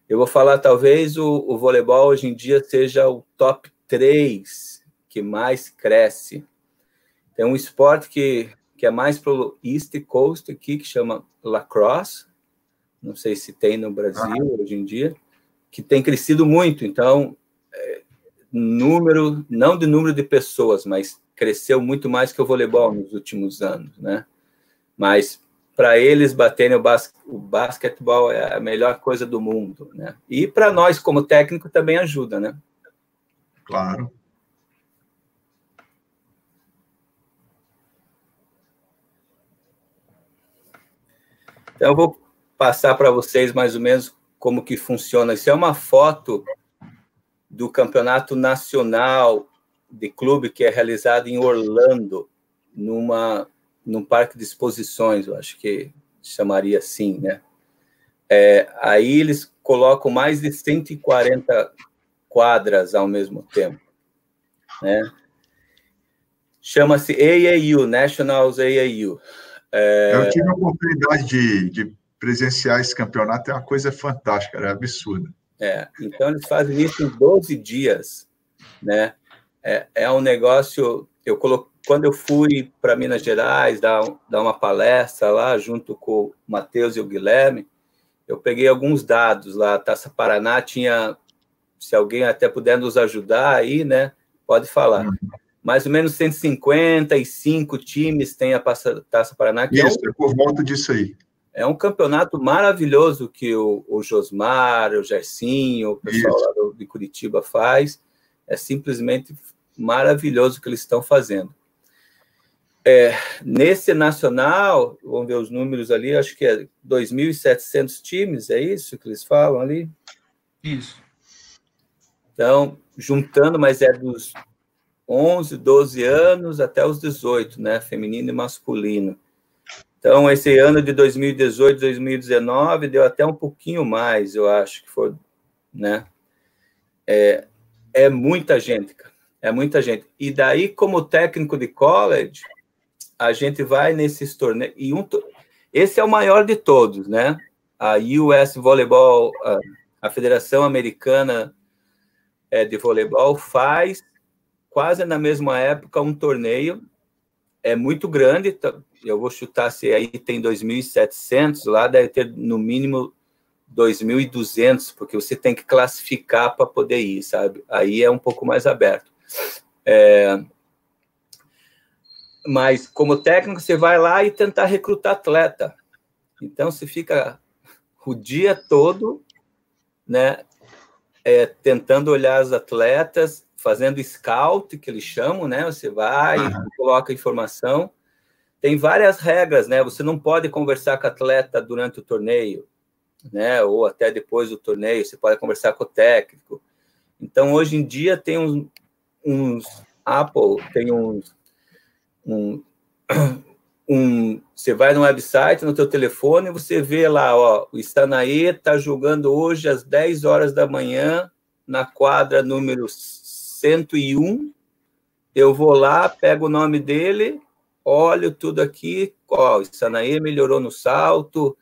Eu vou falar, talvez o, o voleibol hoje em dia seja o top 3 que mais cresce. Tem um esporte que, que é mais para o East Coast aqui, que chama lacrosse, não sei se tem no Brasil ah. hoje em dia, que tem crescido muito. Então, é, número, não de número de pessoas, mas cresceu muito mais que o voleibol nos últimos anos, né? Mas para eles baterem o, bas o basquetebol é a melhor coisa do mundo, né? E para nós como técnico também ajuda, né? Claro. Então, eu vou passar para vocês mais ou menos como que funciona. Isso é uma foto do campeonato nacional de clube que é realizado em Orlando, numa num parque de exposições, eu acho que chamaria assim, né? É, aí eles colocam mais de 140 quadras ao mesmo tempo, né? Chama-se AAU, Nationals AAU. É... Eu tive a oportunidade de, de presenciar esse campeonato, é uma coisa fantástica, é absurda. É, então eles fazem isso em 12 dias, né? É, é um negócio. Eu coloquei, quando eu fui para Minas Gerais dar, dar uma palestra lá, junto com o Matheus e o Guilherme, eu peguei alguns dados lá. A Taça Paraná tinha, se alguém até puder nos ajudar aí, né? Pode falar. Uhum mais ou menos 155 times tem a Taça Paraná. Que Isso, é, um, é por volta disso aí. É um campeonato maravilhoso que o, o Josmar, o Gersinho, o pessoal Isso. lá do, de Curitiba faz. É simplesmente maravilhoso o que eles estão fazendo. É, nesse nacional, vamos ver os números ali, acho que é 2.700 times, é isso que eles falam ali? Isso. Então, juntando, mas é dos 11, 12 anos até os 18, né? Feminino e masculino. Então, esse ano de 2018, 2019, deu até um pouquinho mais, eu acho que foi, né? É, é muita gente, cara. É muita gente. E daí, como técnico de college, a gente vai nesses torneios. E um, esse é o maior de todos, né? A US Volleyball, a, a Federação Americana é, de Voleibol, faz quase na mesma época um torneio é muito grande, eu vou chutar se aí tem 2.700, lá deve ter no mínimo 2.200, porque você tem que classificar para poder ir, sabe? Aí é um pouco mais aberto. É... Mas como técnico, você vai lá e tentar recrutar atleta. Então, você fica o dia todo, né, é, tentando olhar os atletas, fazendo scout, que eles chamam, né? Você vai, uhum. coloca informação. Tem várias regras, né? Você não pode conversar com atleta durante o torneio, né? Ou até depois do torneio, você pode conversar com o técnico. Então, hoje em dia, tem uns, uns Apple, tem uns. Um, um, você vai no website, no teu telefone, você vê lá, ó, o Stanaê está jogando hoje às 10 horas da manhã na quadra número 101, eu vou lá, pego o nome dele, olho tudo aqui, ó, o Sanaê melhorou no salto,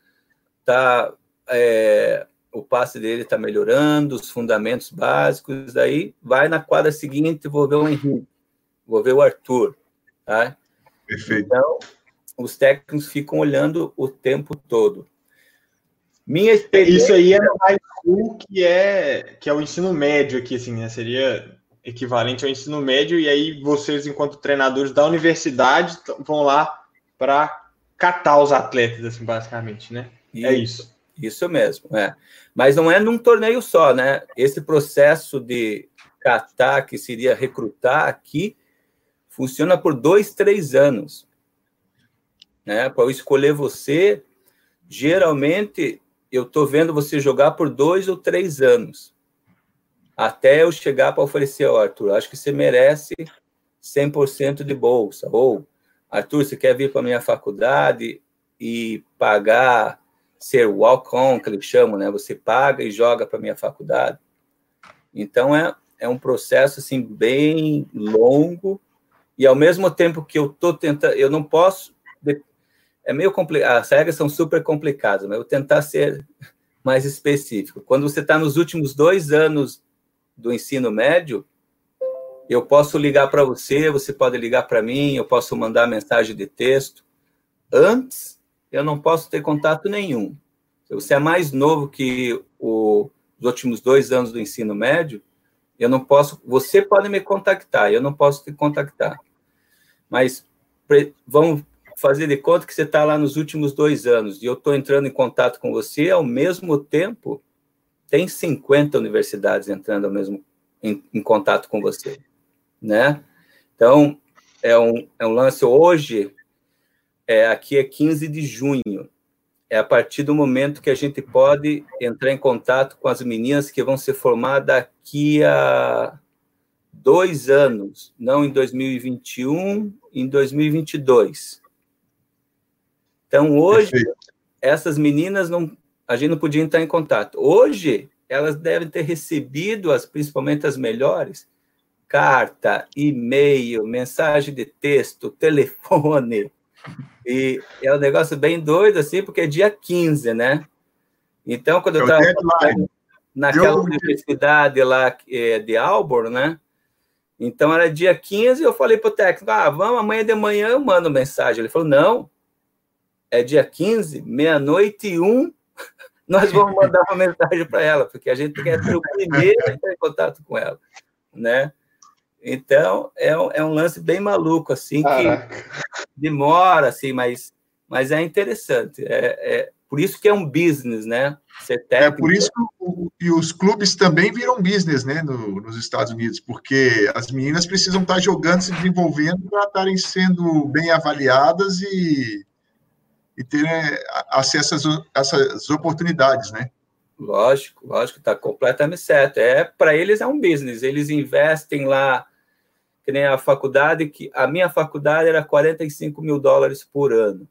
tá, é, o passe dele está melhorando, os fundamentos básicos, daí vai na quadra seguinte, vou ver o Henrique, vou ver o Arthur, tá? Perfeito. Então, os técnicos ficam olhando o tempo todo. Minha experiência... Isso aí é no high school, que é, que é o ensino médio aqui, assim, né? Seria equivalente ao ensino médio, e aí vocês, enquanto treinadores da universidade, vão lá para catar os atletas, assim, basicamente, né? E é isso. Isso mesmo, é. Mas não é num torneio só, né? Esse processo de catar, que seria recrutar aqui, funciona por dois, três anos. Né? Para eu escolher você, geralmente eu estou vendo você jogar por dois ou três anos. Até eu chegar para oferecer, ó, Arthur, acho que você merece 100% de bolsa. Ou, Arthur, você quer vir para minha faculdade e pagar ser walk-on, que eles chamam, né? Você paga e joga para minha faculdade. Então é, é um processo assim bem longo e ao mesmo tempo que eu tô tentando, eu não posso é meio complicado, as regras são super complicadas, mas eu vou tentar ser mais específico. Quando você está nos últimos dois anos do ensino médio, eu posso ligar para você, você pode ligar para mim, eu posso mandar mensagem de texto. Antes eu não posso ter contato nenhum. Se você é mais novo que o, os últimos dois anos do ensino médio, eu não posso. Você pode me contactar, eu não posso te contactar. Mas vamos fazer de conta que você está lá nos últimos dois anos e eu estou entrando em contato com você, ao mesmo tempo, tem 50 universidades entrando ao mesmo, em, em contato com você, né? Então, é um, é um lance hoje, é, aqui é 15 de junho. É a partir do momento que a gente pode entrar em contato com as meninas que vão se formar daqui a dois anos, não em 2021, em 2022. Então, hoje, Perfeito. essas meninas não, a gente não podia entrar em contato. Hoje, elas devem ter recebido, as, principalmente as melhores, carta, e-mail, mensagem de texto, telefone, e é um negócio bem doido, assim, porque é dia 15, né? Então, quando eu estava naquela eu... universidade lá é, de Auburn, né? Então, era dia 15, eu falei para o técnico, ah, vamos, amanhã de manhã eu mando mensagem. Ele falou, não, é dia 15, meia-noite e um, nós vamos mandar uma mensagem para ela, porque a gente quer ser o primeiro a entrar em contato com ela, né? Então, é um, é um lance bem maluco, assim, Caraca. que demora, assim, mas, mas é interessante. É, é, por isso que é um business, né? É por isso que o, e os clubes também viram business, né, no, nos Estados Unidos, porque as meninas precisam estar jogando, se desenvolvendo para estarem sendo bem avaliadas e, e ter acesso a essas oportunidades, né? Lógico, lógico, está completamente certo. É para eles é um business. Eles investem lá que nem a faculdade, que a minha faculdade era 45 mil dólares por ano.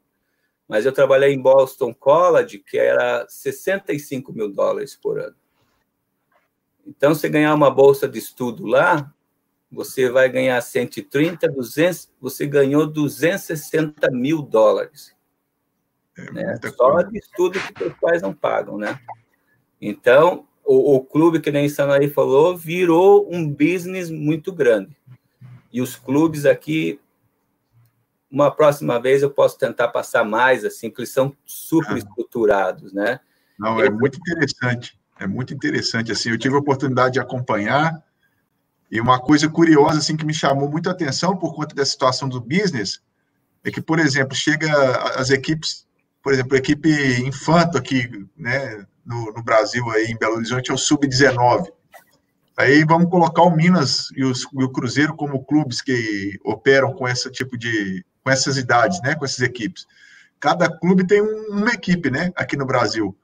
Mas eu trabalhei em Boston College, que era 65 mil dólares por ano. Então, se ganhar uma bolsa de estudo lá, você vai ganhar 130, 200, você ganhou 260 mil dólares. É né? Só de estudo que os pais não pagam, né? Então, o, o clube, que nem Sanaí falou, virou um business muito grande. E os clubes aqui, uma próxima vez eu posso tentar passar mais, assim, porque eles são super estruturados, né? Não, é muito interessante, é muito interessante, assim, eu tive a oportunidade de acompanhar, e uma coisa curiosa, assim, que me chamou muita atenção por conta da situação do business, é que, por exemplo, chega as equipes, por exemplo, a equipe Infanto aqui, né, no, no Brasil, aí em Belo Horizonte, é o Sub-19, Aí vamos colocar o Minas e, os, e, o Cruzeiro como clubes que operam com esse tipo de, com essas idades, né, com essas equipes. Cada clube tem um, uma equipe, né, aqui no Brasil.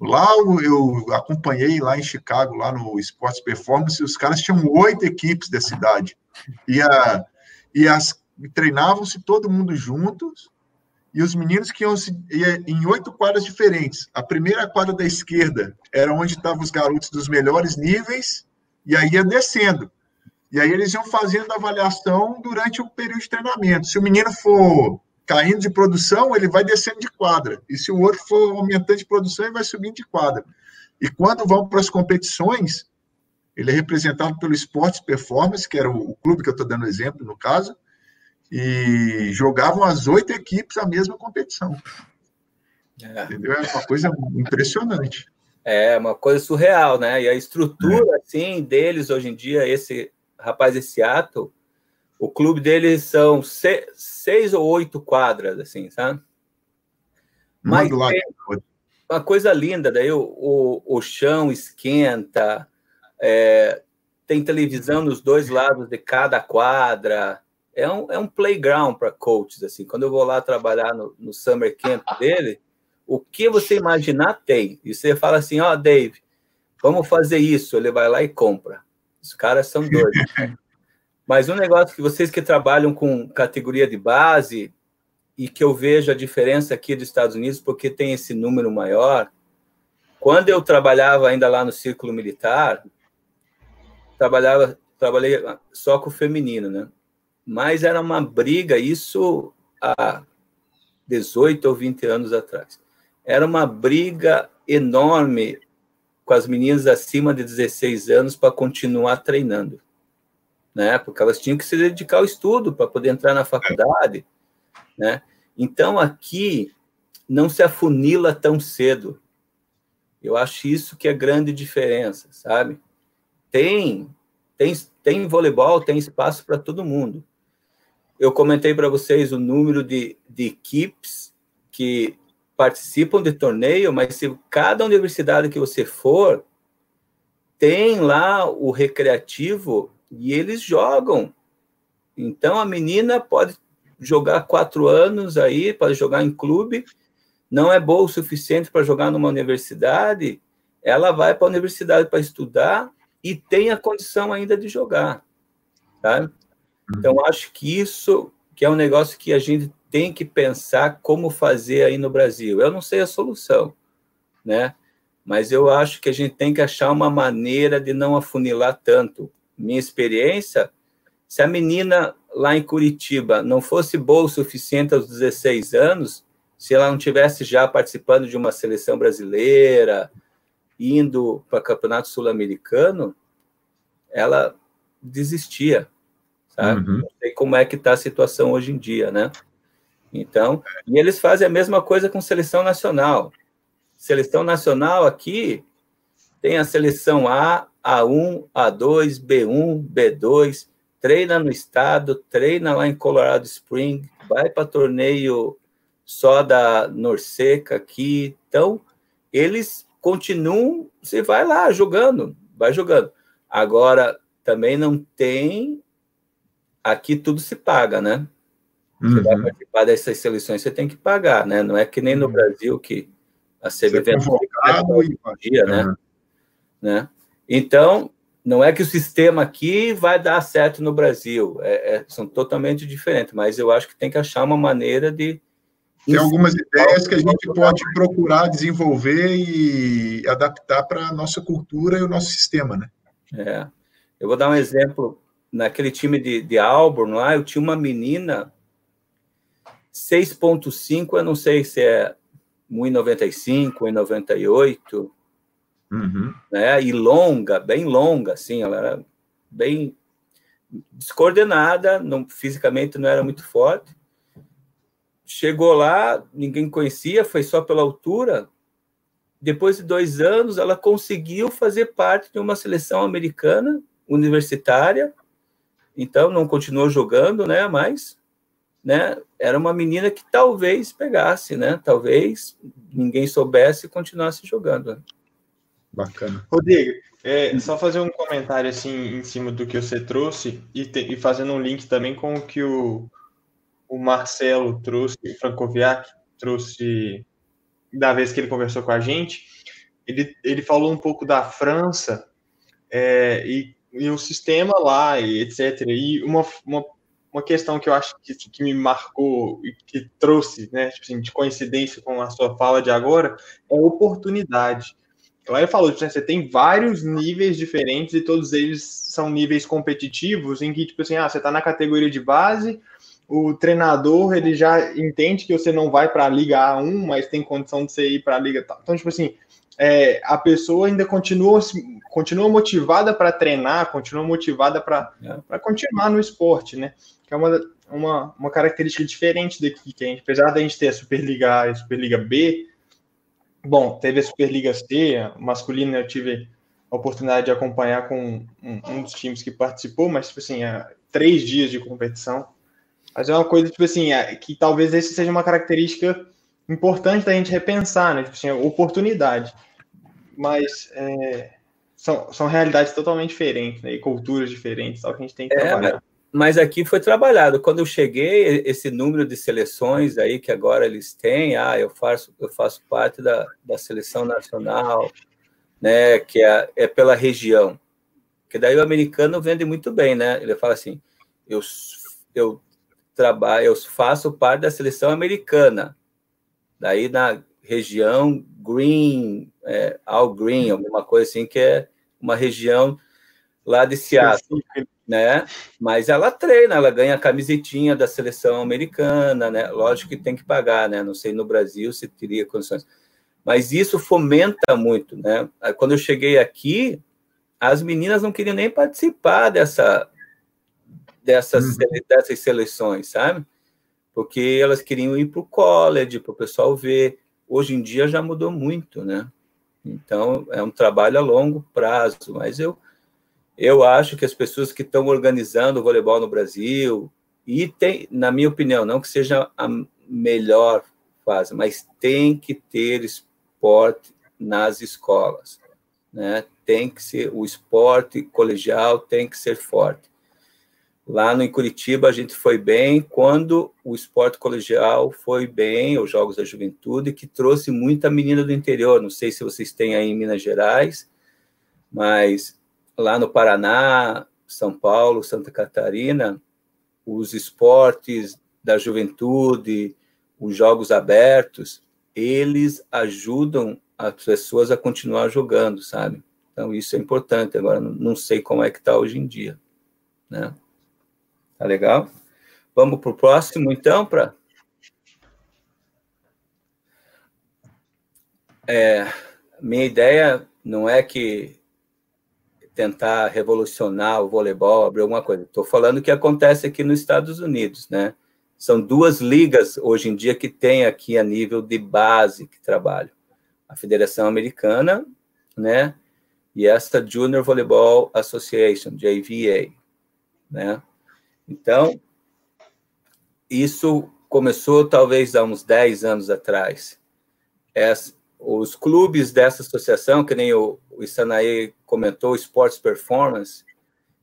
Lá eu acompanhei lá em Chicago, lá no Sports Performance, os caras tinham oito equipes da cidade. E, a, e as treinavam-se todo mundo juntos, e os meninos que iam se, ia, em oito quadras diferentes. A primeira quadra da esquerda era onde estavam os garotos dos melhores níveis, e aí ia descendo. E aí eles iam fazendo avaliação durante o período de treinamento. Se o menino for caindo de produção, ele vai descendo de quadra. E se o outro for aumentando de produção, ele vai subindo de quadra. E quando vão para as competições, ele é representado pelo Esportes Performance, que era o, clube que eu estou dando exemplo, no caso, e jogavam as oito equipes a mesma competição. É. Entendeu? É uma coisa impressionante. É uma coisa surreal, né? E a estrutura, é. assim, deles hoje em dia, esse rapaz de Seattle, O clube deles são seis, seis ou oito quadras, assim, sabe? Mas uma coisa linda, daí o, o, o chão esquenta, é, tem televisão nos dois lados de cada quadra. É um, é um playground para coaches, assim. Quando eu vou lá trabalhar no, no summer camp dele, o que você imaginar tem. E você fala assim, ó, oh, Dave, vamos fazer isso. Ele vai lá e compra. Os caras são doidos. Mas um negócio que vocês que trabalham com categoria de base e que eu vejo a diferença aqui dos Estados Unidos, porque tem esse número maior. Quando eu trabalhava ainda lá no círculo militar, trabalhava, trabalhei só com o feminino, né? Mas era uma briga, isso há 18 ou 20 anos atrás. Era uma briga enorme com as meninas acima de 16 anos para continuar treinando né? Porque elas tinham que se dedicar ao estudo para poder entrar na faculdade, né? Então aqui não se afunila tão cedo. Eu acho isso que é grande diferença, sabe? Tem tem tem voleibol, tem espaço para todo mundo. Eu comentei para vocês o número de, de equipes que participam de torneio, mas se cada universidade que você for tem lá o recreativo e eles jogam. Então a menina pode jogar quatro anos aí, pode jogar em clube, não é boa o suficiente para jogar numa universidade, ela vai para a universidade para estudar e tem a condição ainda de jogar, tá? Então acho que isso que é um negócio que a gente tem que pensar como fazer aí no Brasil. Eu não sei a solução, né? Mas eu acho que a gente tem que achar uma maneira de não afunilar tanto minha experiência, se a menina lá em Curitiba não fosse boa o suficiente aos 16 anos, se ela não tivesse já participando de uma seleção brasileira, indo para campeonato sul-americano, ela desistia, sabe? Uhum. Não sei como é que está a situação hoje em dia, né? Então, e eles fazem a mesma coisa com seleção nacional. Seleção nacional aqui tem a seleção A, a1, A2, B1, B2, treina no estado, treina lá em Colorado Spring, vai para torneio só da Norseca aqui. Então, eles continuam, você vai lá jogando, vai jogando. Agora, também não tem. Aqui tudo se paga, né? Você uhum. vai participar dessas seleções, você tem que pagar, né? Não é que nem no uhum. Brasil que a CBV é dia, né? Uhum. né? Então, não é que o sistema aqui vai dar certo no Brasil, é, é, são totalmente diferentes, mas eu acho que tem que achar uma maneira de. Tem algumas ideias que a gente pode procurar desenvolver e adaptar para a nossa cultura e o nosso sistema, né? É. Eu vou dar um exemplo. Naquele time de, de Auburn lá, eu tinha uma menina 6.5, eu não sei se é 1,95, 1,98, Uhum. Né? E longa, bem longa, assim, ela era bem descoordenada, não, fisicamente não era muito forte. Chegou lá, ninguém conhecia, foi só pela altura. Depois de dois anos, ela conseguiu fazer parte de uma seleção americana universitária. Então, não continuou jogando, né? Mas, né? Era uma menina que talvez pegasse, né? Talvez ninguém soubesse e continuasse jogando. Bacana. Rodrigo, é, só fazer um comentário assim em cima do que você trouxe e, te, e fazendo um link também com o que o, o Marcelo trouxe, o Francoviac trouxe da vez que ele conversou com a gente. Ele, ele falou um pouco da França é, e, e o sistema lá, e etc. E uma, uma, uma questão que eu acho que, que me marcou e que trouxe, né, tipo assim, de coincidência com a sua fala de agora, é a oportunidade. Lá ele falou, tipo, você tem vários níveis diferentes e todos eles são níveis competitivos em que, tipo assim, ah, você está na categoria de base, o treinador ele já entende que você não vai para a Liga A1, mas tem condição de você ir para a Liga tal. Então, tipo assim, é, a pessoa ainda continua, continua motivada para treinar, continua motivada para é. continuar no esporte, né? Que é uma, uma, uma característica diferente daqui, que a gente, apesar da gente ter a Superliga A e a Superliga B, Bom, teve a Superliga C, masculina, eu tive a oportunidade de acompanhar com um, um dos times que participou, mas, tipo assim, a, três dias de competição. Mas é uma coisa, tipo assim, é, que talvez esse seja uma característica importante da gente repensar, né? Tipo assim, oportunidade. Mas é, são, são realidades totalmente diferentes, né? E culturas diferentes, só que a gente tem que é, trabalhar. Mas aqui foi trabalhado. Quando eu cheguei, esse número de seleções aí que agora eles têm, ah, eu faço, eu faço parte da, da seleção nacional, né? Que é, é pela região. Que daí o americano vende muito bem, né? Ele fala assim: eu, eu trabalho, eu faço parte da seleção americana. Daí na região Green, é, All Green, alguma coisa assim, que é uma região lá de Seattle, né? Mas ela treina, ela ganha a camisetinha da seleção americana, né? Lógico que tem que pagar, né? Não sei no Brasil se teria condições. Mas isso fomenta muito, né? Quando eu cheguei aqui, as meninas não queriam nem participar dessa dessas, uhum. dessas seleções, sabe? Porque elas queriam ir para o college, para o pessoal ver. Hoje em dia já mudou muito, né? Então, é um trabalho a longo prazo, mas eu, eu acho que as pessoas que estão organizando o voleibol no Brasil, e tem, na minha opinião, não que seja a melhor fase, mas tem que ter esporte nas escolas, né? Tem que ser o esporte colegial tem que ser forte. Lá no em Curitiba a gente foi bem quando o esporte colegial foi bem, os Jogos da Juventude, que trouxe muita menina do interior. Não sei se vocês têm aí em Minas Gerais, mas lá no Paraná, São Paulo, Santa Catarina, os esportes da juventude, os jogos abertos, eles ajudam as pessoas a continuar jogando, sabe? Então isso é importante. Agora não sei como é que está hoje em dia, né? Tá legal? Vamos para o próximo, então, para. É, minha ideia não é que tentar revolucionar o voleibol, abrir alguma coisa. Estou falando o que acontece aqui nos Estados Unidos, né? São duas ligas hoje em dia que tem aqui a nível de base que trabalham. A Federação Americana, né? E essa Junior Volleyball Association, JVA, né? Então, isso começou talvez há uns 10 anos atrás. Os clubes dessa associação, que nem o, o comentou, o Sports Performance,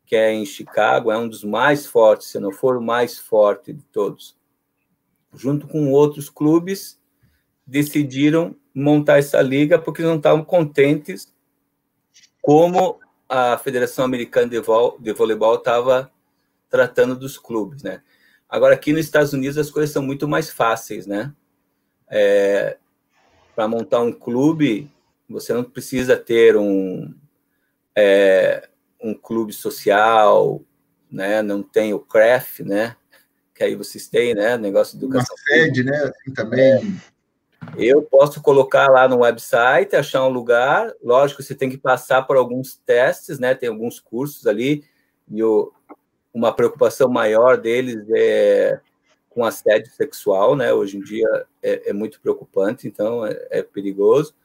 que é em Chicago, é um dos mais fortes, se não for o mais forte de todos. Junto com outros clubes, decidiram montar essa liga porque não estavam contentes como a Federação Americana de, de Voleibol estava tratando dos clubes, né? Agora, aqui nos Estados Unidos, as coisas são muito mais fáceis, né? É, Para montar um clube, você não precisa ter um, é, um clube social, né? Não tem o CRAF, né? Que aí vocês têm, né? Negócio de educação. Uma sede, né? Assim, também. É. Eu posso colocar lá no website, achar um lugar. Lógico, você tem que passar por alguns testes, né? Tem alguns cursos ali. E o, uma preocupação maior deles é com assédio sexual, né? Hoje em dia é, é muito preocupante, então é, é, perigoso.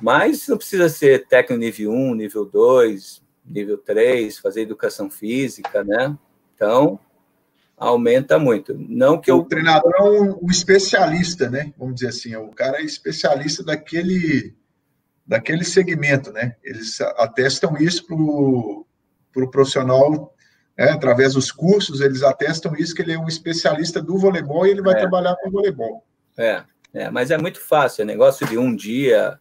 Mas não precisa ser técnico nível 1, nível 2, nível 3, fazer educação física, né? Então, aumenta muito. Não que o eu... treinador é um, um, especialista, né? Vamos dizer assim, o cara é especialista daquele daquele segmento, né? Eles atestam isso para o pro profissional é, através dos cursos, eles atestam isso, que ele é um especialista do voleibol e ele vai é. trabalhar com voleibol. É, é, mas é muito fácil, é negócio de um dia,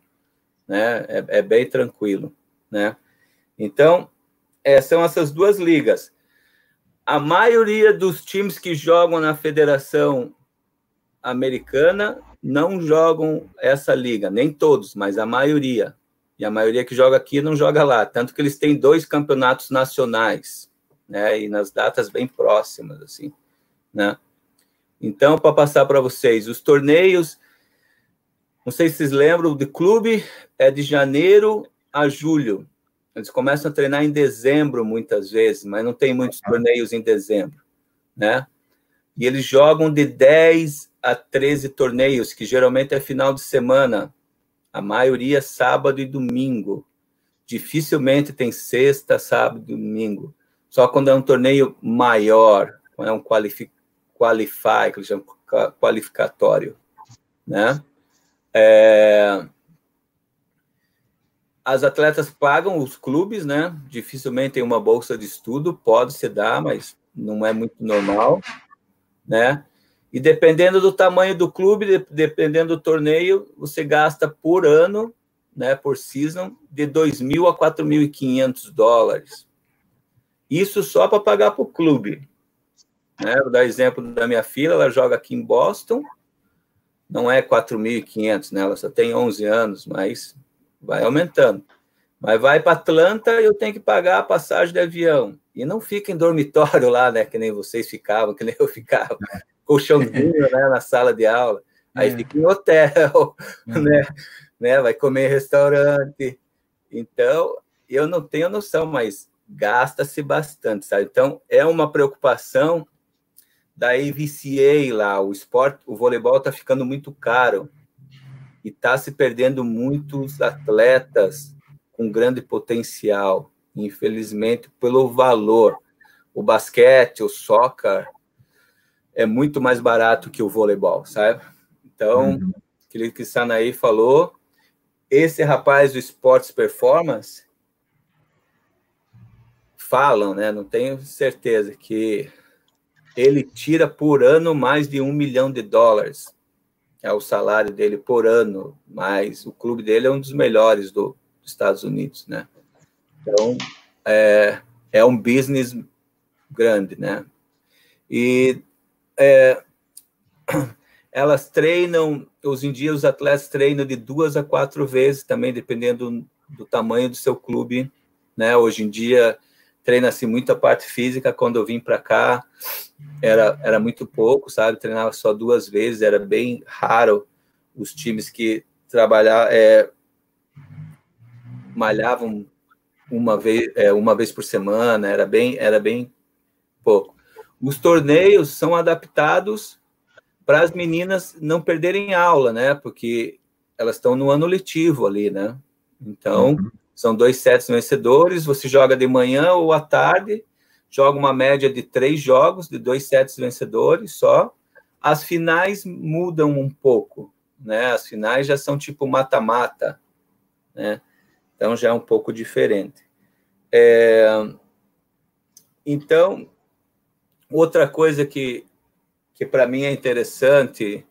né? É, é bem tranquilo, né? Então, é, são essas duas ligas. A maioria dos times que jogam na Federação Americana não jogam essa liga, nem todos, mas a maioria. E a maioria que joga aqui não joga lá, tanto que eles têm dois campeonatos nacionais né? E nas datas bem próximas, assim, né? Então, para passar para vocês, os torneios, não sei se vocês lembram, de clube é de janeiro a julho. Eles começam a treinar em dezembro, muitas vezes, mas não tem muitos torneios em dezembro, né? E eles jogam de 10 a 13 torneios, que geralmente é final de semana, a maioria sábado e domingo. Dificilmente tem sexta, sábado e domingo só quando é um torneio maior, quando é um qualifi qualify, que chamam qualificatório, né? É... As atletas pagam os clubes, né? Dificilmente tem uma bolsa de estudo, pode se dar, mas não é muito normal, né? E dependendo do tamanho do clube, dependendo do torneio, você gasta por ano, né, por season, de 2.000 a 4.500 dólares. Isso só para pagar para o clube. Né? Vou dar exemplo da minha filha, ela joga aqui em Boston, não é 4.500, né? ela só tem 11 anos, mas vai aumentando. Mas vai para Atlanta, eu tenho que pagar a passagem de avião. E não fica em dormitório lá, né? Que nem vocês ficavam, que nem eu ficava. Colchãozinho, né? Na sala de aula. Aí é. fica em hotel, é. né? né? Vai comer em restaurante. Então, eu não tenho noção, mas gasta-se bastante, sabe? Então, é uma preocupação da AVCA lá, o esporte, o voleibol está ficando muito caro e está se perdendo muitos atletas com grande potencial, infelizmente, pelo valor. O basquete, o soccer, é muito mais barato que o voleibol, sabe? Então, uhum. aquilo que Sanaí falou, esse rapaz do Esportes Performance, falam, né? Não tenho certeza que ele tira por ano mais de um milhão de dólares. É o salário dele por ano, mas o clube dele é um dos melhores do, dos Estados Unidos, né? Então, é, é um business grande, né? E é, elas treinam, hoje em dia os atletas treinam de duas a quatro vezes, também dependendo do, tamanho do seu clube, né? Hoje em dia treina-se muito a parte física. Quando eu vim para cá, era, era muito pouco, sabe? Treinava só duas vezes, era bem raro os times que trabalhar, é, malhavam uma vez, é, uma vez por semana, era bem, era bem pouco. Os torneios são adaptados para as meninas não perderem aula, né? Porque elas estão no ano letivo ali, né? Então, uhum. São dois sets vencedores, você joga de manhã ou à tarde, joga uma média de três jogos, de dois sets vencedores só. As finais mudam um pouco, né? As finais já são tipo mata-mata, né? Então já é um pouco diferente. É... Então, outra coisa que, que para mim é interessante,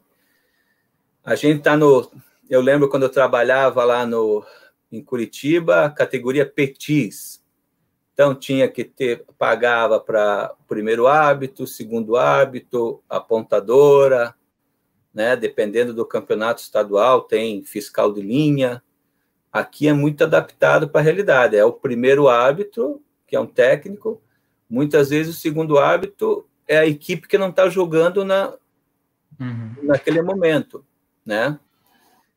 a gente está no. Eu lembro quando eu trabalhava lá no, em Curitiba, categoria Petis. Então tinha que ter, pagava para o primeiro hábito, segundo hábito, apontadora, né? Dependendo do campeonato estadual, tem fiscal de linha. Aqui é muito adaptado para a realidade. É o primeiro hábito, que é um técnico. Muitas vezes o segundo hábito é a equipe que não está jogando na, uhum. naquele momento, né?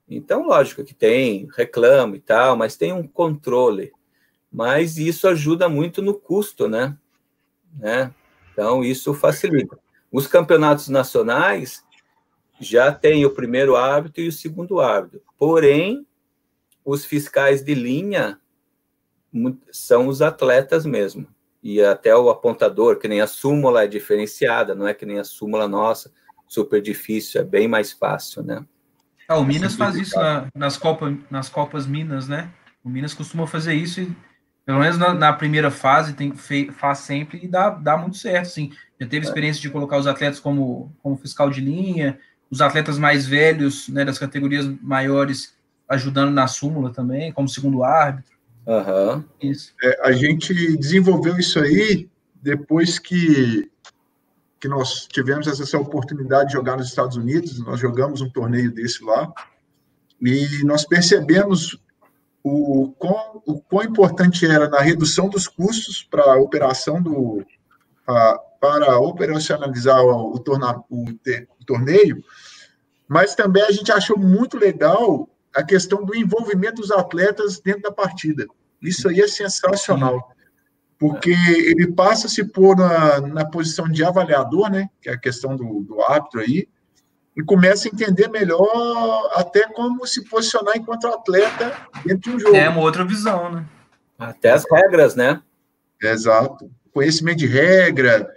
Então, lógico que tem reclamo e tal, mas tem um controle. Mas isso ajuda muito no custo, né? né? Então, isso facilita. Os campeonatos nacionais já têm o primeiro árbitro e o segundo árbitro. Porém, os fiscais de linha são os atletas mesmo. E até o apontador, que nem a súmula é diferenciada, não é que nem a súmula nossa, super difícil, é bem mais fácil, né? Ah, o Minas faz isso na, nas, Copa, nas Copas Minas, né? O Minas costuma fazer isso e, pelo menos na, na primeira fase, tem, fe, faz sempre e dá, dá muito certo, sim. Já teve é. experiência de colocar os atletas como, como fiscal de linha, os atletas mais velhos, né, das categorias maiores, ajudando na súmula também, como segundo árbitro. Uhum. Isso. É, a gente desenvolveu isso aí depois que que nós tivemos essa oportunidade de jogar nos Estados Unidos, nós jogamos um torneio desse lá, e nós percebemos o quão, o quão importante era na redução dos custos para a operação do. A, para operacionalizar o, o, torna, o, o torneio, mas também a gente achou muito legal a questão do envolvimento dos atletas dentro da partida. Isso aí é sensacional porque ele passa a se pôr na, na posição de avaliador, né, que é a questão do, do árbitro aí, e começa a entender melhor até como se posicionar enquanto atleta dentro de um jogo. É uma outra visão, né? Até as regras, né? Exato, conhecimento de regra,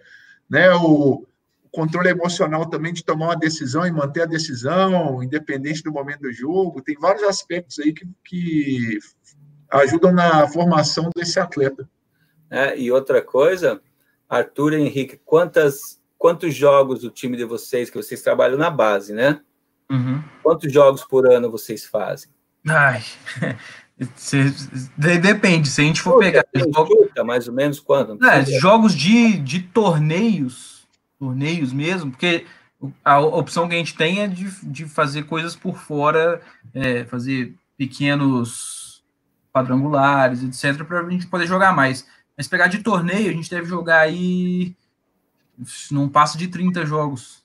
né? O controle emocional também de tomar uma decisão e manter a decisão, independente do momento do jogo. Tem vários aspectos aí que, que ajudam na formação desse atleta. É, e outra coisa, Arthur e Henrique, quantas, quantos jogos o time de vocês, que vocês trabalham na base, né? Uhum. Quantos jogos por ano vocês fazem? Ai, depende, se a gente for pegar. Chuta, mais ou menos quanto? É, jogos de, de torneios, torneios mesmo, porque a opção que a gente tem é de, de fazer coisas por fora, é, fazer pequenos quadrangulares, etc., para a gente poder jogar mais. Mas pegar de torneio, a gente deve jogar aí. Não passa de 30 jogos.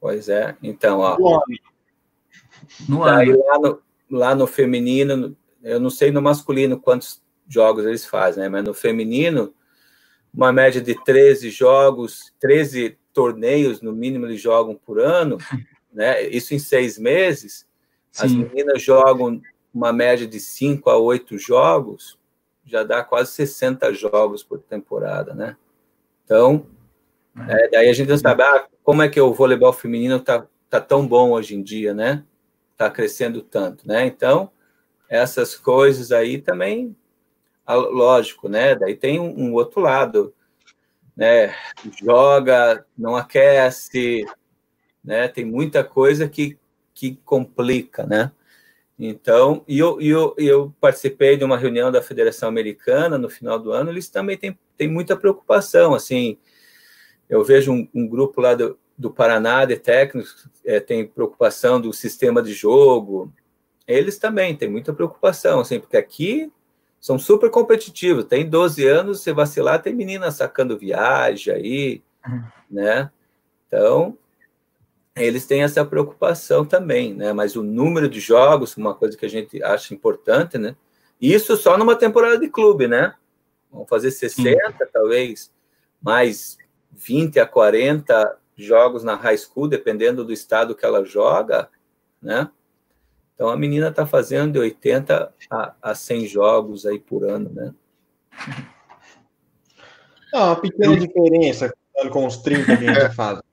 Pois é, então, ó. No ano. Lá no, lá no feminino, eu não sei no masculino quantos jogos eles fazem, né? Mas no feminino, uma média de 13 jogos, 13 torneios, no mínimo, eles jogam por ano, né? Isso em seis meses. Sim. As meninas jogam uma média de 5 a 8 jogos, já dá quase 60 jogos por temporada, né? Então, é, daí a gente não sabe ah, como é que o voleibol feminino tá, tá tão bom hoje em dia, né? Tá crescendo tanto, né? Então, essas coisas aí também, lógico, né? Daí tem um, um outro lado, né? Joga, não aquece, né? Tem muita coisa que, que complica, né? Então, e eu, eu, eu participei de uma reunião da Federação Americana no final do ano, eles também têm, têm muita preocupação, assim, eu vejo um, um grupo lá do, do Paraná de técnicos, é, tem preocupação do sistema de jogo, eles também têm muita preocupação, assim, porque aqui são super competitivos. Tem 12 anos, você vacilar, tem menina sacando viagem aí, uhum. né? Então, eles têm essa preocupação também, né? Mas o número de jogos, uma coisa que a gente acha importante, né? Isso só numa temporada de clube, né? Vamos fazer 60, Sim. talvez, mais 20 a 40 jogos na high school, dependendo do estado que ela joga, né? Então a menina está fazendo de 80 a, a 100 jogos aí por ano, né? É uma pequena diferença com os 30 que a gente é, faz.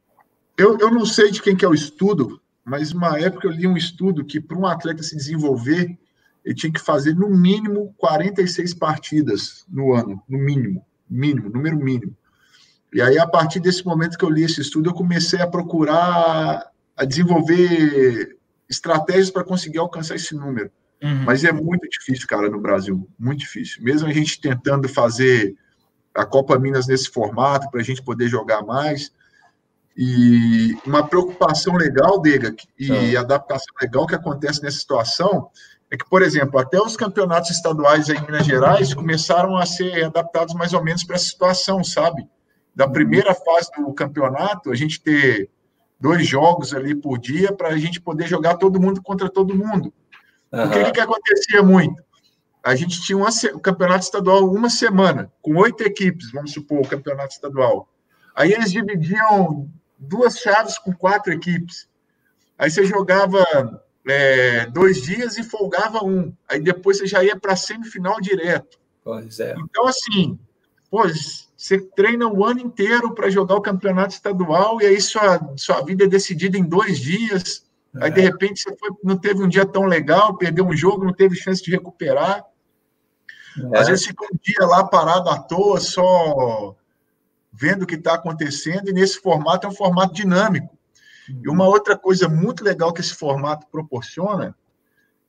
Eu, eu não sei de quem que é o estudo, mas uma época eu li um estudo que para um atleta se desenvolver, ele tinha que fazer no mínimo 46 partidas no ano, no mínimo, mínimo, número mínimo. E aí, a partir desse momento que eu li esse estudo, eu comecei a procurar a desenvolver estratégias para conseguir alcançar esse número. Uhum. Mas é muito difícil, cara, no Brasil, muito difícil. Mesmo a gente tentando fazer a Copa Minas nesse formato, para a gente poder jogar mais. E uma preocupação legal, Dega, e uhum. adaptação legal que acontece nessa situação é que, por exemplo, até os campeonatos estaduais em Minas Gerais começaram a ser adaptados mais ou menos para essa situação, sabe? Da uhum. primeira fase do campeonato, a gente ter dois jogos ali por dia para a gente poder jogar todo mundo contra todo mundo. Uhum. O que, que acontecia muito? A gente tinha uma, o campeonato estadual uma semana, com oito equipes, vamos supor, o campeonato estadual. Aí eles dividiam duas chaves com quatro equipes. Aí você jogava é, dois dias e folgava um. Aí depois você já ia para a semifinal direto. Pois é. Então, assim, pois você treina o ano inteiro para jogar o campeonato estadual e aí sua, sua vida é decidida em dois dias. É. Aí, de repente, você foi, não teve um dia tão legal, perdeu um jogo, não teve chance de recuperar. É. Às vezes fica um dia lá parado à toa, só vendo o que está acontecendo, e nesse formato é um formato dinâmico. E uma outra coisa muito legal que esse formato proporciona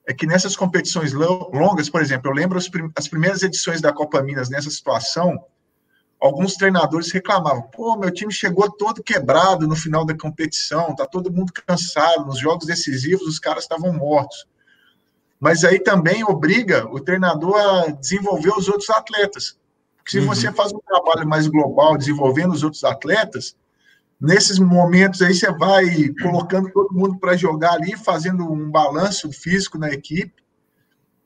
é que nessas competições longas, por exemplo, eu lembro as, as primeiras edições da Copa Minas nessa situação, alguns treinadores reclamavam: pô, meu time chegou todo quebrado no final da competição, tá todo mundo cansado, nos jogos decisivos os caras estavam mortos. Mas aí também obriga o treinador a desenvolver os outros atletas. Porque se uhum. você faz um trabalho mais global, desenvolvendo os outros atletas, nesses momentos aí você vai colocando todo mundo para jogar ali, fazendo um balanço físico na equipe.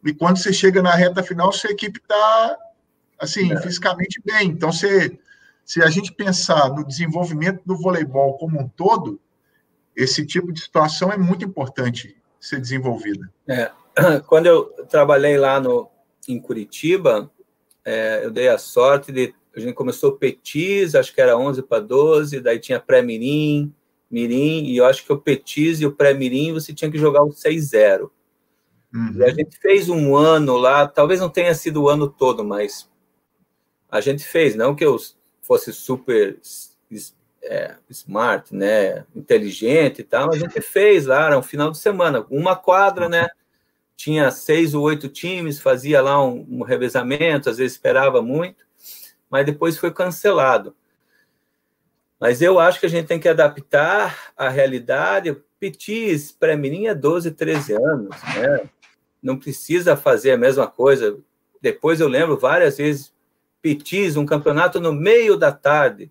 E quando você chega na reta final, sua equipe está assim, é. fisicamente bem. Então, se, se a gente pensar no desenvolvimento do voleibol como um todo, esse tipo de situação é muito importante ser desenvolvida. É. Quando eu trabalhei lá no, em Curitiba, é, eu dei a sorte de a gente começou Petis, acho que era 11 para 12, daí tinha pré-mirim, mirim, e eu acho que o Petis e o pré-mirim você tinha que jogar o 6-0. Uhum. E a gente fez um ano lá, talvez não tenha sido o ano todo, mas a gente fez, não que eu fosse super é, smart, né, inteligente e tal, a gente fez lá, era um final de semana, uma quadra, né, tinha seis ou oito times, fazia lá um, um revezamento, às vezes esperava muito, mas depois foi cancelado. Mas eu acho que a gente tem que adaptar a realidade. Petis, para mim, é 12, 13 anos, né? Não precisa fazer a mesma coisa. Depois eu lembro várias vezes, Petis, um campeonato no meio da tarde.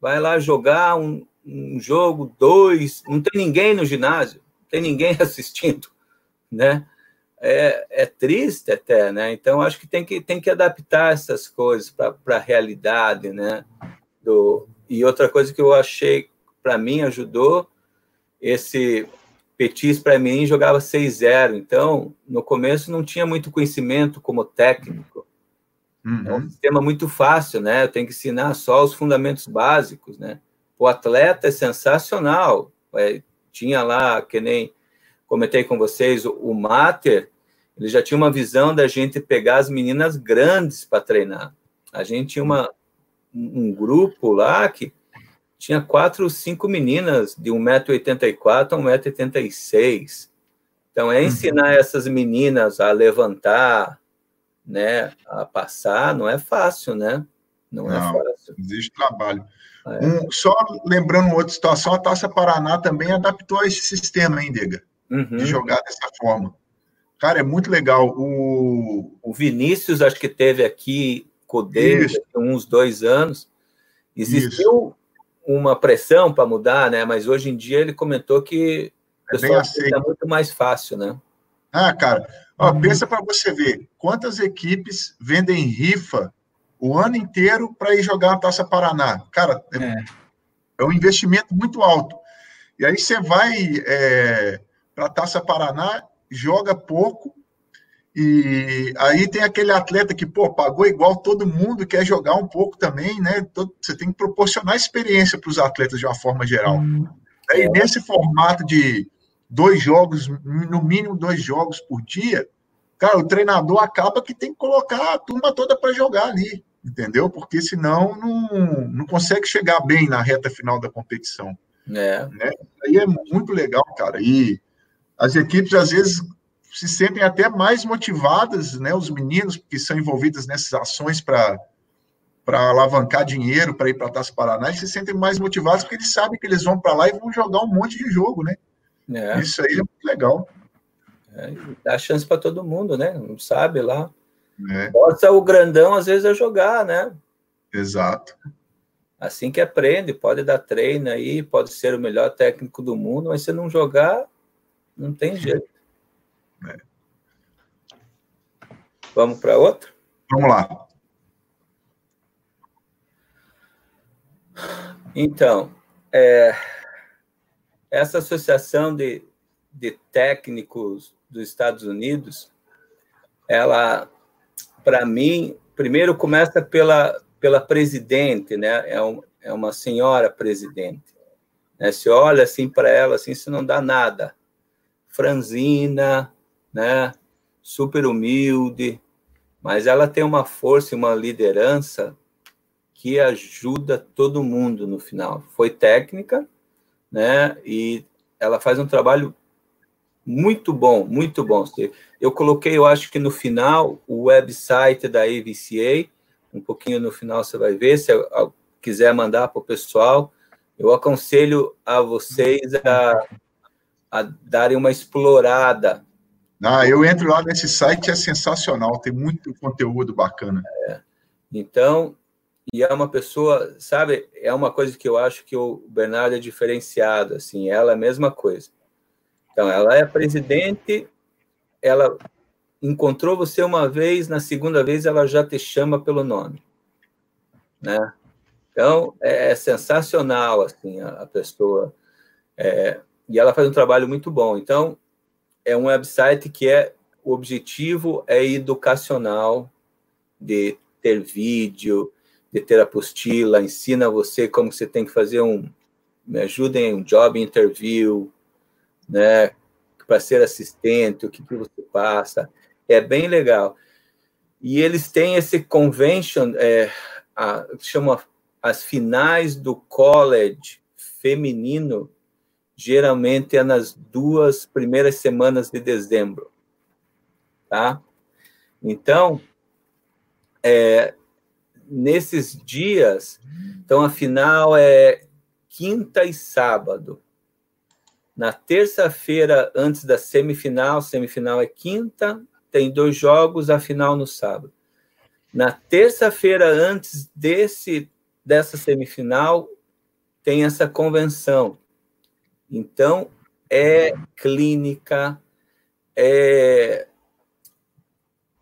Vai lá jogar um, um jogo, dois, não tem ninguém no ginásio, não tem ninguém assistindo, né? É, é, triste até, né? Então acho que tem que tem que adaptar essas coisas para a realidade, né? Do, e outra coisa que eu achei para mim ajudou esse Petis para mim jogava 6-0, então no começo não tinha muito conhecimento como técnico. Uhum. É um sistema muito fácil, né? Eu tenho que ensinar só os fundamentos básicos, né? O atleta é sensacional. É, tinha lá, que nem comentei com vocês, o, Mater, ele já tinha uma visão da gente pegar as meninas grandes para treinar. A gente tinha uma, um grupo lá que tinha quatro ou cinco meninas de 1,84m a 1,86m. Então, é ensinar uhum. essas meninas a levantar, né, a passar, não é fácil, né? Não, é não é fácil. Existe trabalho. É. Um, só lembrando outra situação, a Taça Paraná também adaptou a esse sistema, hein, Dega? Uhum. De jogar dessa forma. Cara, é muito legal. O, o Vinícius, acho que teve aqui Codê, uns dois anos. Existiu Isso. uma pressão para mudar, né? Mas hoje em dia ele comentou que é bem aceito. é muito mais fácil, né? Ah, cara, ó, uhum. pensa para você ver quantas equipes vendem rifa o ano inteiro para ir jogar a Taça Paraná. Cara, é, é. é, um investimento muito alto. E aí você vai é, para a Taça Paraná, joga pouco, e aí tem aquele atleta que, pô, pagou igual todo mundo, quer jogar um pouco também, né? Você tem que proporcionar experiência para os atletas de uma forma geral. Hum, aí, é. nesse formato de dois jogos, no mínimo dois jogos por dia, cara, o treinador acaba que tem que colocar a turma toda para jogar ali, entendeu? Porque senão não, não consegue chegar bem na reta final da competição. É. Né? Aí é muito legal, cara. E as equipes, às vezes, se sentem até mais motivadas, né, os meninos que são envolvidos nessas ações para para alavancar dinheiro para ir para a Taça Paraná, eles se sentem mais motivados porque eles sabem que eles vão para lá e vão jogar um monte de jogo, né? É. Isso aí é muito legal. É, dá chance para todo mundo, né? Não sabe lá. É. Pode o grandão, às vezes, a jogar, né? Exato. Assim que aprende, pode dar treino aí, pode ser o melhor técnico do mundo, mas se não jogar, não tem jeito. É. Vamos para outro? Vamos lá. Então, é, essa associação de, de técnicos dos Estados Unidos, ela, para mim, primeiro começa pela, pela presidente, né? É, um, é uma senhora presidente. Né? Se olha assim para ela, assim, se não dá nada. Franzina, né? Super humilde, mas ela tem uma força e uma liderança que ajuda todo mundo no final. Foi técnica, né? E ela faz um trabalho muito bom, muito bom. Eu coloquei, eu acho que no final, o website da AVCA, um pouquinho no final você vai ver, se quiser mandar para o pessoal, eu aconselho a vocês a, a darem uma explorada ah, eu entro lá nesse site, é sensacional, tem muito conteúdo bacana. É. Então, e é uma pessoa, sabe, é uma coisa que eu acho que o Bernardo é diferenciado, assim, ela é a mesma coisa. Então, ela é presidente, ela encontrou você uma vez, na segunda vez ela já te chama pelo nome, né? Então, é, sensacional, assim, a, a pessoa, é, e ela faz um trabalho muito bom. Então, é um website que é o objetivo é educacional, de ter vídeo, de ter apostila, ensina você como você tem que fazer um, me ajudem um job interview, né, para ser assistente, o que, que você passa, é bem legal. E eles têm esse convention, é, a, chama as finais do college feminino, geralmente é nas duas primeiras semanas de dezembro, tá? Então, é, nesses dias, então a final é quinta e sábado. Na terça-feira, antes da semifinal, semifinal é quinta, tem dois jogos, a final no sábado. Na terça-feira, antes desse dessa semifinal, tem essa convenção. Então, é clínica, é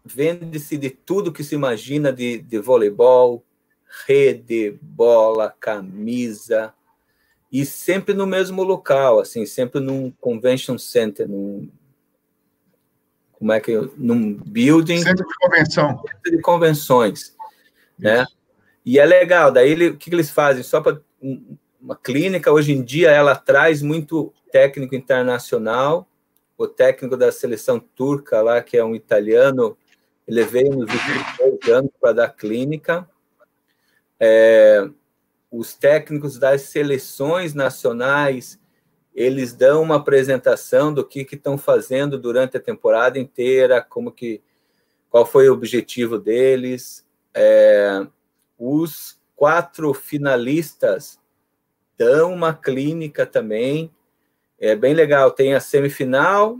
vende-se de tudo que se imagina de, de voleibol, rede, bola, camisa, e sempre no mesmo local, assim, sempre num convention center, num como é que num building centro de convenção, centro de convenções? Isso. né? E é legal. Daí ele, o que, que eles fazem? Só para uma clínica hoje em dia ela traz muito técnico internacional. O técnico da seleção turca lá, que é um italiano, ele veio nos últimos dois anos para dar clínica. É, os técnicos das seleções nacionais, eles dão uma apresentação do que estão fazendo durante a temporada inteira, como que, qual foi o objetivo deles. É, os quatro finalistas dão uma clínica também, é bem legal. Tem a semifinal,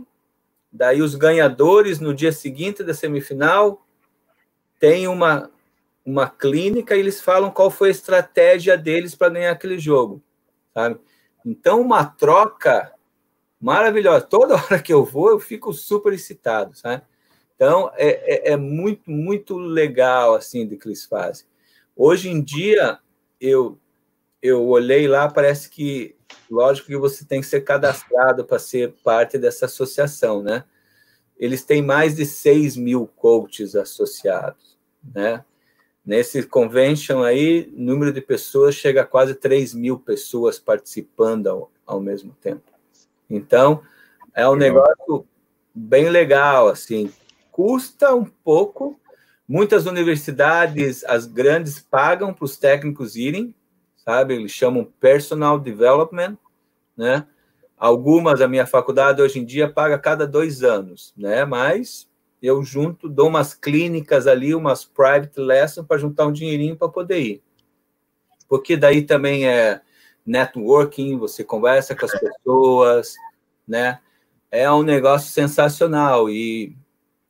Daí os ganhadores no dia seguinte da semifinal têm uma uma clínica e eles falam qual foi a estratégia deles para ganhar aquele jogo, sabe? Então uma troca maravilhosa. Toda hora que eu vou eu fico super excitado, sabe? Então é, é, é muito muito legal assim do que eles fazem. Hoje em dia eu eu olhei lá parece que lógico que você tem que ser cadastrado para ser parte dessa associação, né? Eles têm mais de 6 mil coaches associados, né? Nesse convention aí, o número de pessoas chega a quase 3 mil pessoas participando ao, ao mesmo tempo. Então, é um negócio bem legal, assim. Custa um pouco, muitas universidades, as grandes, pagam para os técnicos irem, sabe? Eles chamam personal development, né? Algumas a minha faculdade hoje em dia paga cada dois anos, né? Mas eu junto, dou umas clínicas ali, umas private lessons para juntar um dinheirinho para poder ir. Porque daí também é networking, você conversa com as pessoas, né? É um negócio sensacional. E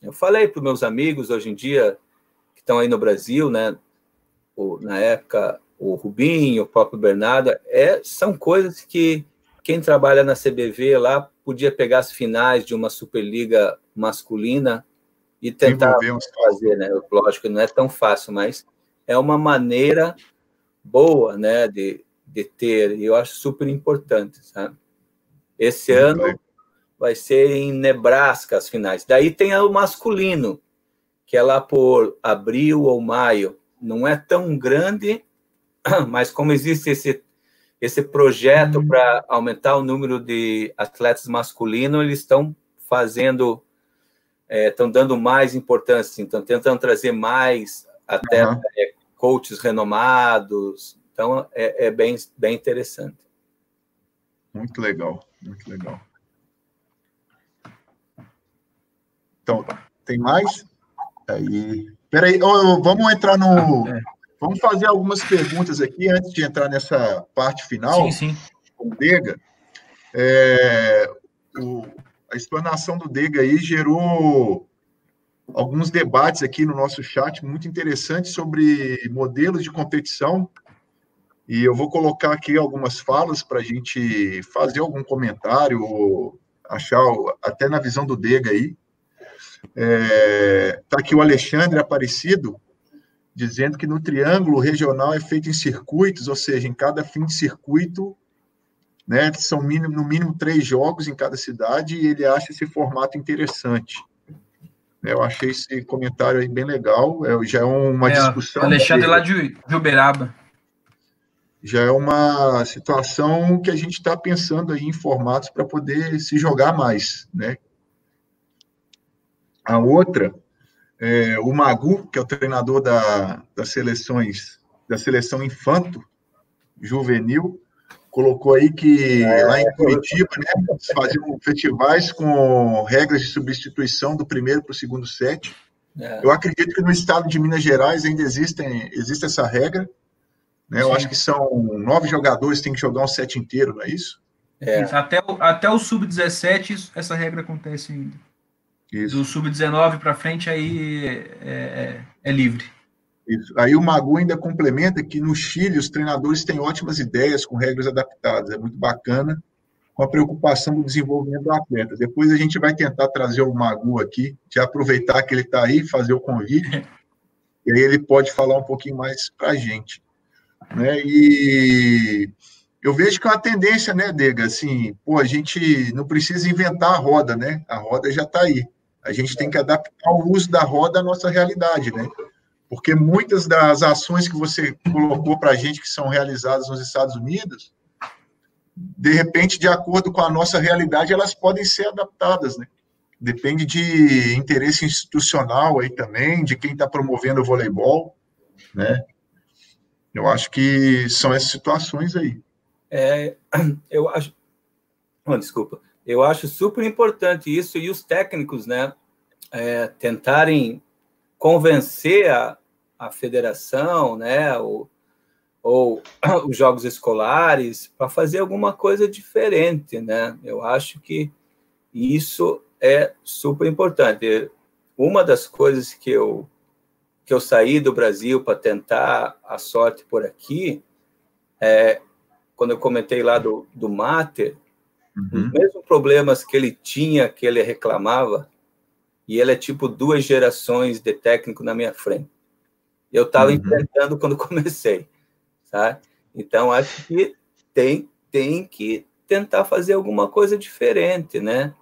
eu falei para meus amigos hoje em dia, que estão aí no Brasil, né? na época, o Rubinho, o próprio Bernardo, é, são coisas que quem trabalha na CBV lá podia pegar as finais de uma Superliga masculina e tentar fazer, né? Lógico, não é tão fácil, mas é uma maneira boa, né, de, de ter, e eu acho super importante, sabe? Esse Muito ano bem. vai ser em Nebraska as finais. Daí tem o masculino, que é lá por abril ou maio. Não é tão grande, mas como existe esse, esse projeto uhum. para aumentar o número de atletas masculinos, eles estão fazendo, estão é, dando mais importância, estão tentando trazer mais até uhum. é, coaches renomados. Então, é, é, bem, bem interessante. Muito legal, muito legal. Então, tem mais? Aí, peraí, oh, vamos entrar no, ah, é. Vamos fazer algumas perguntas aqui antes de entrar nessa parte final. Sim, sim. Com o Dega. É, o, a explanação do Dega aí gerou alguns debates aqui no nosso chat muito interessantes sobre modelos de competição. E eu vou colocar aqui algumas falas para a gente fazer algum comentário, achar até na visão do Dega aí. Está é, tá aqui o Alexandre Aparecido, dizendo que no triângulo regional é feito em circuitos, ou seja, em cada fim de circuito, né, são mínimo, no mínimo três jogos em cada cidade, e ele acha esse formato interessante. Eu achei esse comentário aí bem legal. É, já é uma é, discussão. Alexandre lá de, de Uberaba. Já é uma situação que a gente está pensando aí em formatos para poder se jogar mais, né? A outra, é, o Magu, que é o treinador da, das seleções, da seleção infanto juvenil, colocou aí que é, lá em Curitiba, né, faziam festivais com regras de substituição do primeiro para o segundo set. É. Eu acredito que no estado de Minas Gerais ainda existem, existe essa regra. Né? Eu acho que são nove jogadores que têm que jogar um set inteiro, não é isso? É. Até, o, até o sub-17 essa regra acontece ainda. Isso. Do sub-19 para frente aí é, é, é livre. Isso. Aí o Magu ainda complementa que no Chile os treinadores têm ótimas ideias com regras adaptadas, é muito bacana, com a preocupação do desenvolvimento do atleta. Depois a gente vai tentar trazer o Magu aqui, já aproveitar que ele está aí, fazer o convite, e aí ele pode falar um pouquinho mais para a gente. Né? E eu vejo que é uma tendência, né, Dega? Assim, pô, a gente não precisa inventar a roda, né? A roda já está aí. A gente tem que adaptar o uso da roda à nossa realidade, né? Porque muitas das ações que você colocou para a gente que são realizadas nos Estados Unidos, de repente, de acordo com a nossa realidade, elas podem ser adaptadas, né? Depende de interesse institucional aí também, de quem está promovendo o voleibol, né? Eu acho que são essas situações aí. É, eu acho. Oh, desculpa. Eu acho super importante isso e os técnicos, né, é, tentarem convencer a, a federação, né, ou, ou os jogos escolares para fazer alguma coisa diferente, né? Eu acho que isso é super importante. Uma das coisas que eu que eu saí do Brasil para tentar a sorte por aqui, é, quando eu comentei lá do, do Mater, uhum. os mesmos problemas que ele tinha, que ele reclamava, e ele é tipo duas gerações de técnico na minha frente. Eu estava uhum. enfrentando quando comecei, sabe? Então, acho que tem, tem que tentar fazer alguma coisa diferente, né?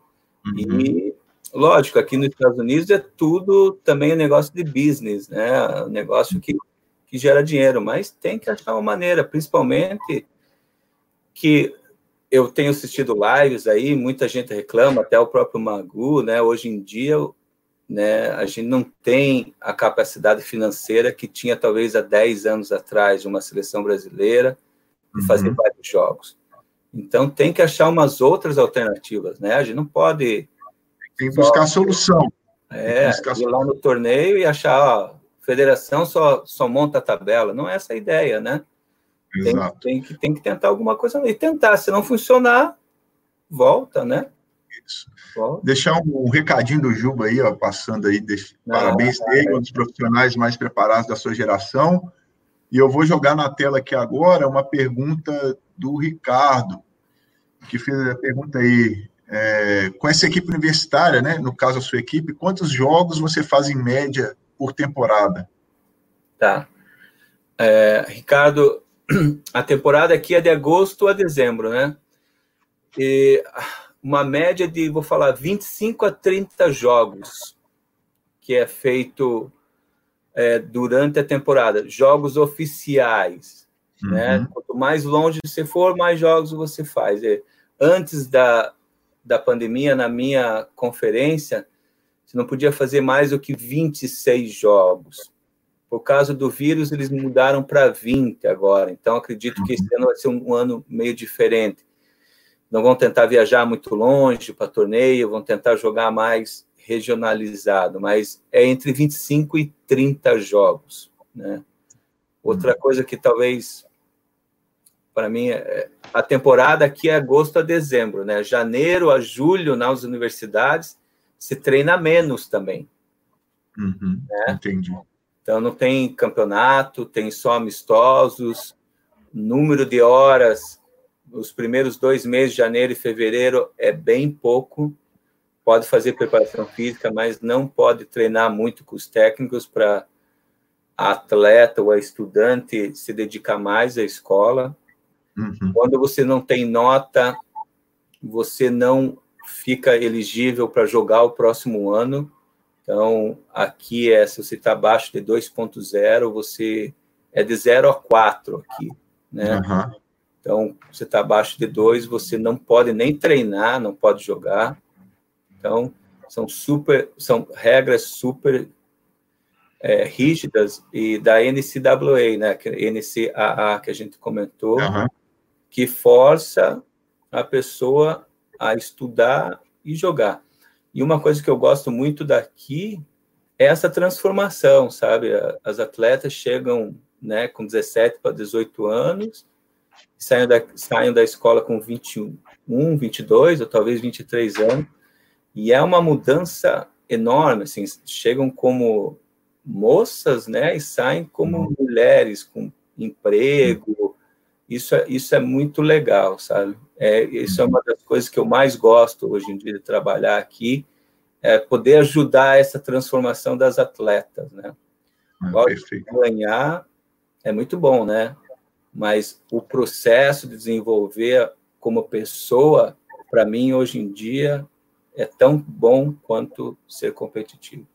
Uhum. E, lógico, aqui nos Estados Unidos é tudo também um negócio de business, né? Um negócio que, que gera dinheiro, mas tem que achar uma maneira, principalmente que eu tenho assistido lives aí, muita gente reclama, até o próprio Magu, né? Hoje em dia, né, a gente não tem a capacidade financeira que tinha talvez há 10 anos atrás de uma seleção brasileira de uhum. fazer vários jogos. Então tem que achar umas outras alternativas, né? A gente não pode tem que buscar só, solução. É, buscar ir lá no torneio e achar, ó, federação só, só monta a tabela. Não é essa a ideia, né? Exato. Tem, tem, que, tem que tentar alguma coisa e tentar. Se não funcionar, volta, né? Isso. Volta. Deixar um, um, recadinho do Juba aí, ó, passando aí. Deixa, não, parabéns não, dele, um dos profissionais mais preparados da sua geração. E eu vou jogar na tela aqui agora uma pergunta do Ricardo, que fez a pergunta aí. É, com essa equipe universitária, né, no caso a sua equipe, quantos jogos você faz em média por temporada? Tá. É, Ricardo, a temporada aqui é de agosto a dezembro, né? E uma média de, vou falar, 25 a 30 jogos que é feito é, durante a temporada, jogos oficiais, né? uhum. né? Quanto mais longe você for, mais jogos você faz. É, antes da, da pandemia, na minha conferência, você não podia fazer mais do que 26 jogos. Por causa do vírus, eles mudaram para 20 agora. Então, acredito que esse ano vai ser um, ano meio diferente. Não vão tentar viajar muito longe para torneio, vão tentar jogar mais regionalizado, mas é entre 25 e 30 jogos. Né? Outra coisa que talvez, para mim, é, a temporada aqui é agosto a dezembro, né? Janeiro a julho nas universidades se treina menos também. Uhum, né? Entendi. Então, não tem campeonato, tem só amistosos, número de horas, os primeiros dois meses, de janeiro e fevereiro, é bem pouco. Pode fazer preparação física, mas não pode treinar muito com os técnicos para a atleta ou a estudante se dedicar mais à escola. Uhum. Quando você não tem nota, você não fica elegível para jogar o próximo ano Então, aqui é, se você está abaixo de 2.0, você é de 0 a 4 aqui, né? Uhum. Então, você está abaixo de 2, você não pode nem treinar, não pode jogar. Então, são super, são regras super é, rígidas e da NCAA, né, que é NCAA que a gente comentou, uhum. que força a pessoa a estudar e jogar. E uma coisa que eu gosto muito daqui é essa transformação, sabe? As atletas chegam né, com 17 para 18 anos, saem da, saem da escola com 21, 22 ou talvez 23 anos, e é uma mudança enorme, assim, chegam como moças, né, e saem como uhum. mulheres, com emprego, isso é, isso é muito legal, sabe? É, isso é uma das coisas que eu mais gosto hoje em dia de trabalhar aqui, é poder ajudar essa transformação das atletas, né? Ah, ganhar é muito bom, né? Mas o processo de desenvolver como pessoa, para mim, hoje em dia, é tão bom quanto ser competitivo.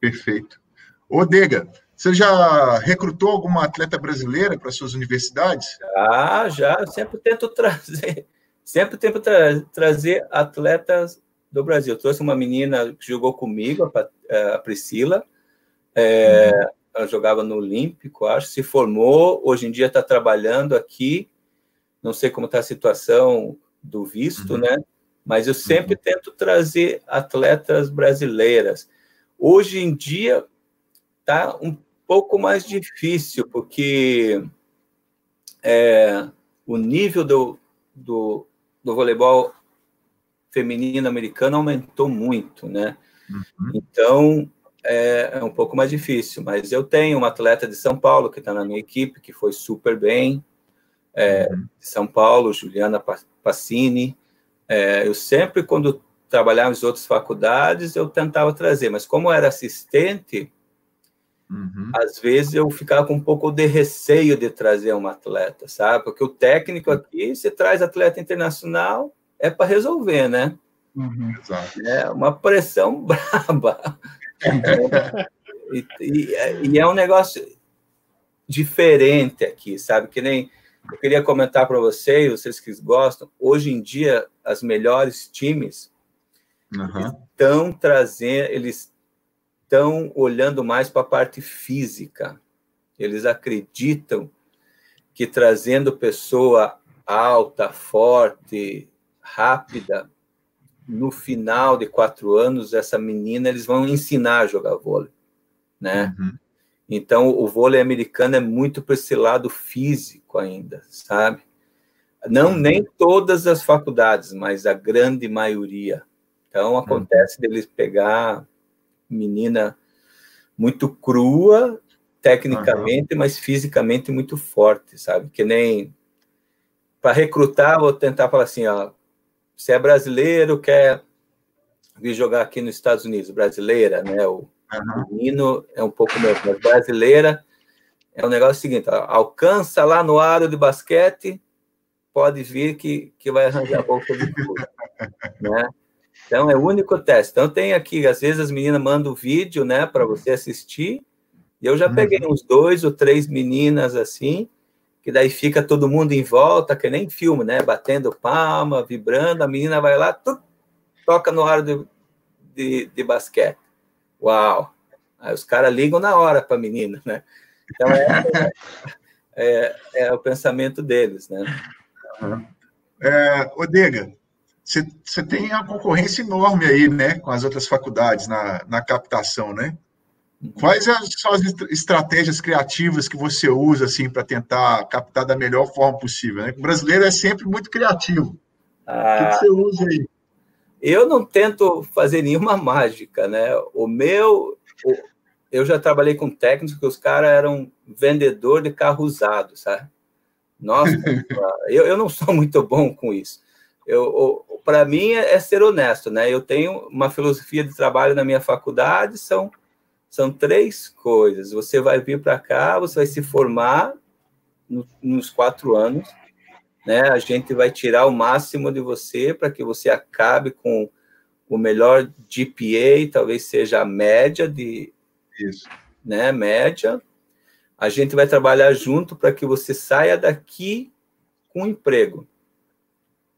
Perfeito. Ô, Dega, você já recrutou alguma atleta brasileira para suas universidades? Ah, já. Eu sempre tento trazer, sempre tento tra trazer atletas do Brasil. Eu trouxe uma menina que jogou comigo, a, Priscila. É, uhum. Ela jogava no Olímpico, acho. Se formou. Hoje em dia está trabalhando aqui. Não sei como está a situação do visto, uhum. né? Mas eu sempre uhum. tento trazer atletas brasileiras. Hoje em dia está um pouco mais difícil, porque é, o nível do, do, do, voleibol feminino americano aumentou muito, né? Uhum. Então, é, é, um pouco mais difícil, mas eu tenho uma atleta de São Paulo que está na minha equipe, que foi super bem, é, uhum. de São Paulo, Juliana Passini. É, eu sempre, quando trabalhava em outras faculdades, eu tentava trazer, mas como era assistente, Uhum. Às vezes eu ficava com um pouco de receio de trazer um atleta, sabe? Porque o técnico aqui, se traz atleta internacional, é para resolver, né? Uhum. É uma pressão braba. e, e, e, é um negócio diferente aqui, sabe? Que nem eu queria comentar para vocês, vocês que gostam, hoje em dia, as melhores times uhum. estão trazendo, eles estão olhando mais para a parte física. Eles acreditam que trazendo pessoa alta, forte, rápida, no final de quatro anos, essa menina, eles vão ensinar a jogar vôlei, né? Uhum. Então, o vôlei americano é muito para esse lado físico ainda, sabe? Não uhum. nem todas as faculdades, mas a grande maioria. Então, acontece uhum. deles pegar menina muito crua, tecnicamente, uhum. mas fisicamente muito forte, sabe? Que nem para recrutar, vou tentar falar assim, ó, se é brasileiro, quer vir jogar aqui nos Estados Unidos, brasileira, né? O uhum. menino é um pouco melhor, mas brasileira é o um negócio seguinte, ó, alcança lá no aro de basquete, pode vir que, que vai arranjar a bolsa de tudo, né? Então, é o único teste. Então, tem aqui, às vezes as meninas mandam o vídeo, né, para você assistir, e eu já peguei uhum. uns dois ou três meninas assim, que daí fica todo mundo em volta, que nem filme, né, batendo palma, vibrando, a menina vai lá, tuc, toca no ar de, de, de basquete. Uau! Aí os caras ligam na hora para a menina, né? Então, é, é, é, o pensamento deles, né? Uhum. É, Odega, você tem a concorrência enorme aí, né, com as outras faculdades na, na captação, né? Quais são as estratégias criativas que você usa assim para tentar captar da melhor forma possível? Né? O brasileiro é sempre muito criativo. Ah, o que, que você usa aí? Eu não tento fazer nenhuma mágica, né? O meu, eu já trabalhei com técnicos que os caras eram vendedor de carro usado, sabe? Nossa, eu, eu não sou muito bom com isso. Eu, para mim é, é ser honesto, né? Eu tenho uma filosofia de trabalho na minha faculdade, são são três coisas. Você vai vir para cá, você vai se formar no, nos quatro anos, né? A gente vai tirar o máximo de você para que você acabe com o melhor GPA, talvez seja a média de. Isso. Né, média. A gente vai trabalhar junto para que você saia daqui com um emprego.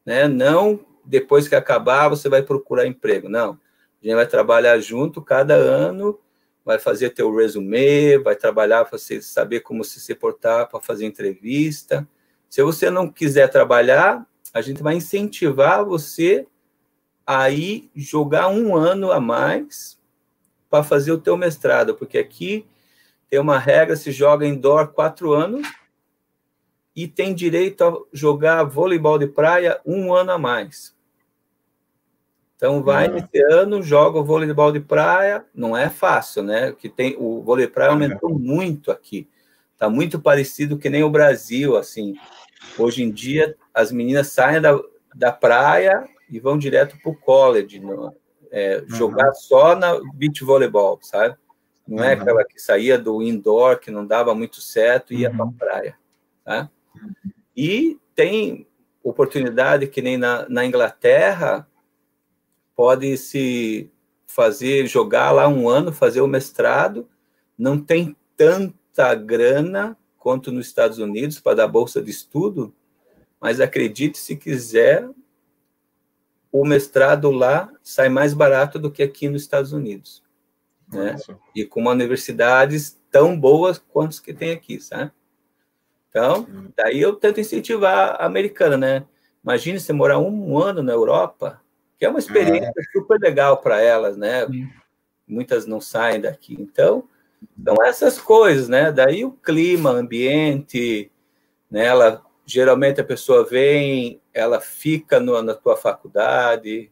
Né? Não depois que acabar você vai procurar emprego. Não. A gente vai trabalhar junto cada ano, vai fazer teu resume, vai trabalhar para você saber como se portar para fazer entrevista. Se você não quiser trabalhar, a gente vai incentivar você a ir jogar um ano a mais para fazer o teu mestrado, porque aqui tem uma regra, se joga indoor quatro anos e tem direito a jogar voleibol de praia um ano a mais. Então vai uhum. esse ano, joga o voleibol de praia, não é fácil, né? Que tem o vôlei de praia aumentou uhum. muito aqui. Tá muito parecido que nem o Brasil, assim. Hoje em dia as meninas saem da, da praia e vão direto para o college, no, é, uhum. jogar só na beach voleibol, sabe? Não é aquela que saía do indoor, que não dava muito certo e ia para a praia, tá? E tem oportunidade que nem na, na Inglaterra, pode se fazer, jogar lá um ano, fazer o mestrado, não tem tanta grana quanto nos Estados Unidos para dar bolsa de estudo, mas acredite se quiser, o mestrado lá sai mais barato do que aqui nos Estados Unidos. Né? E com universidades tão boas quanto as que tem aqui, sabe? Então, hum. daí eu tento incentivar a americana, né? Imagine você morar um ano na Europa, que é uma experiência é. super legal para elas, né? Sim. Muitas não saem daqui. Então, são essas coisas, né? Daí o clima, ambiente, né? Ela, geralmente a pessoa vem, ela fica no, na tua faculdade,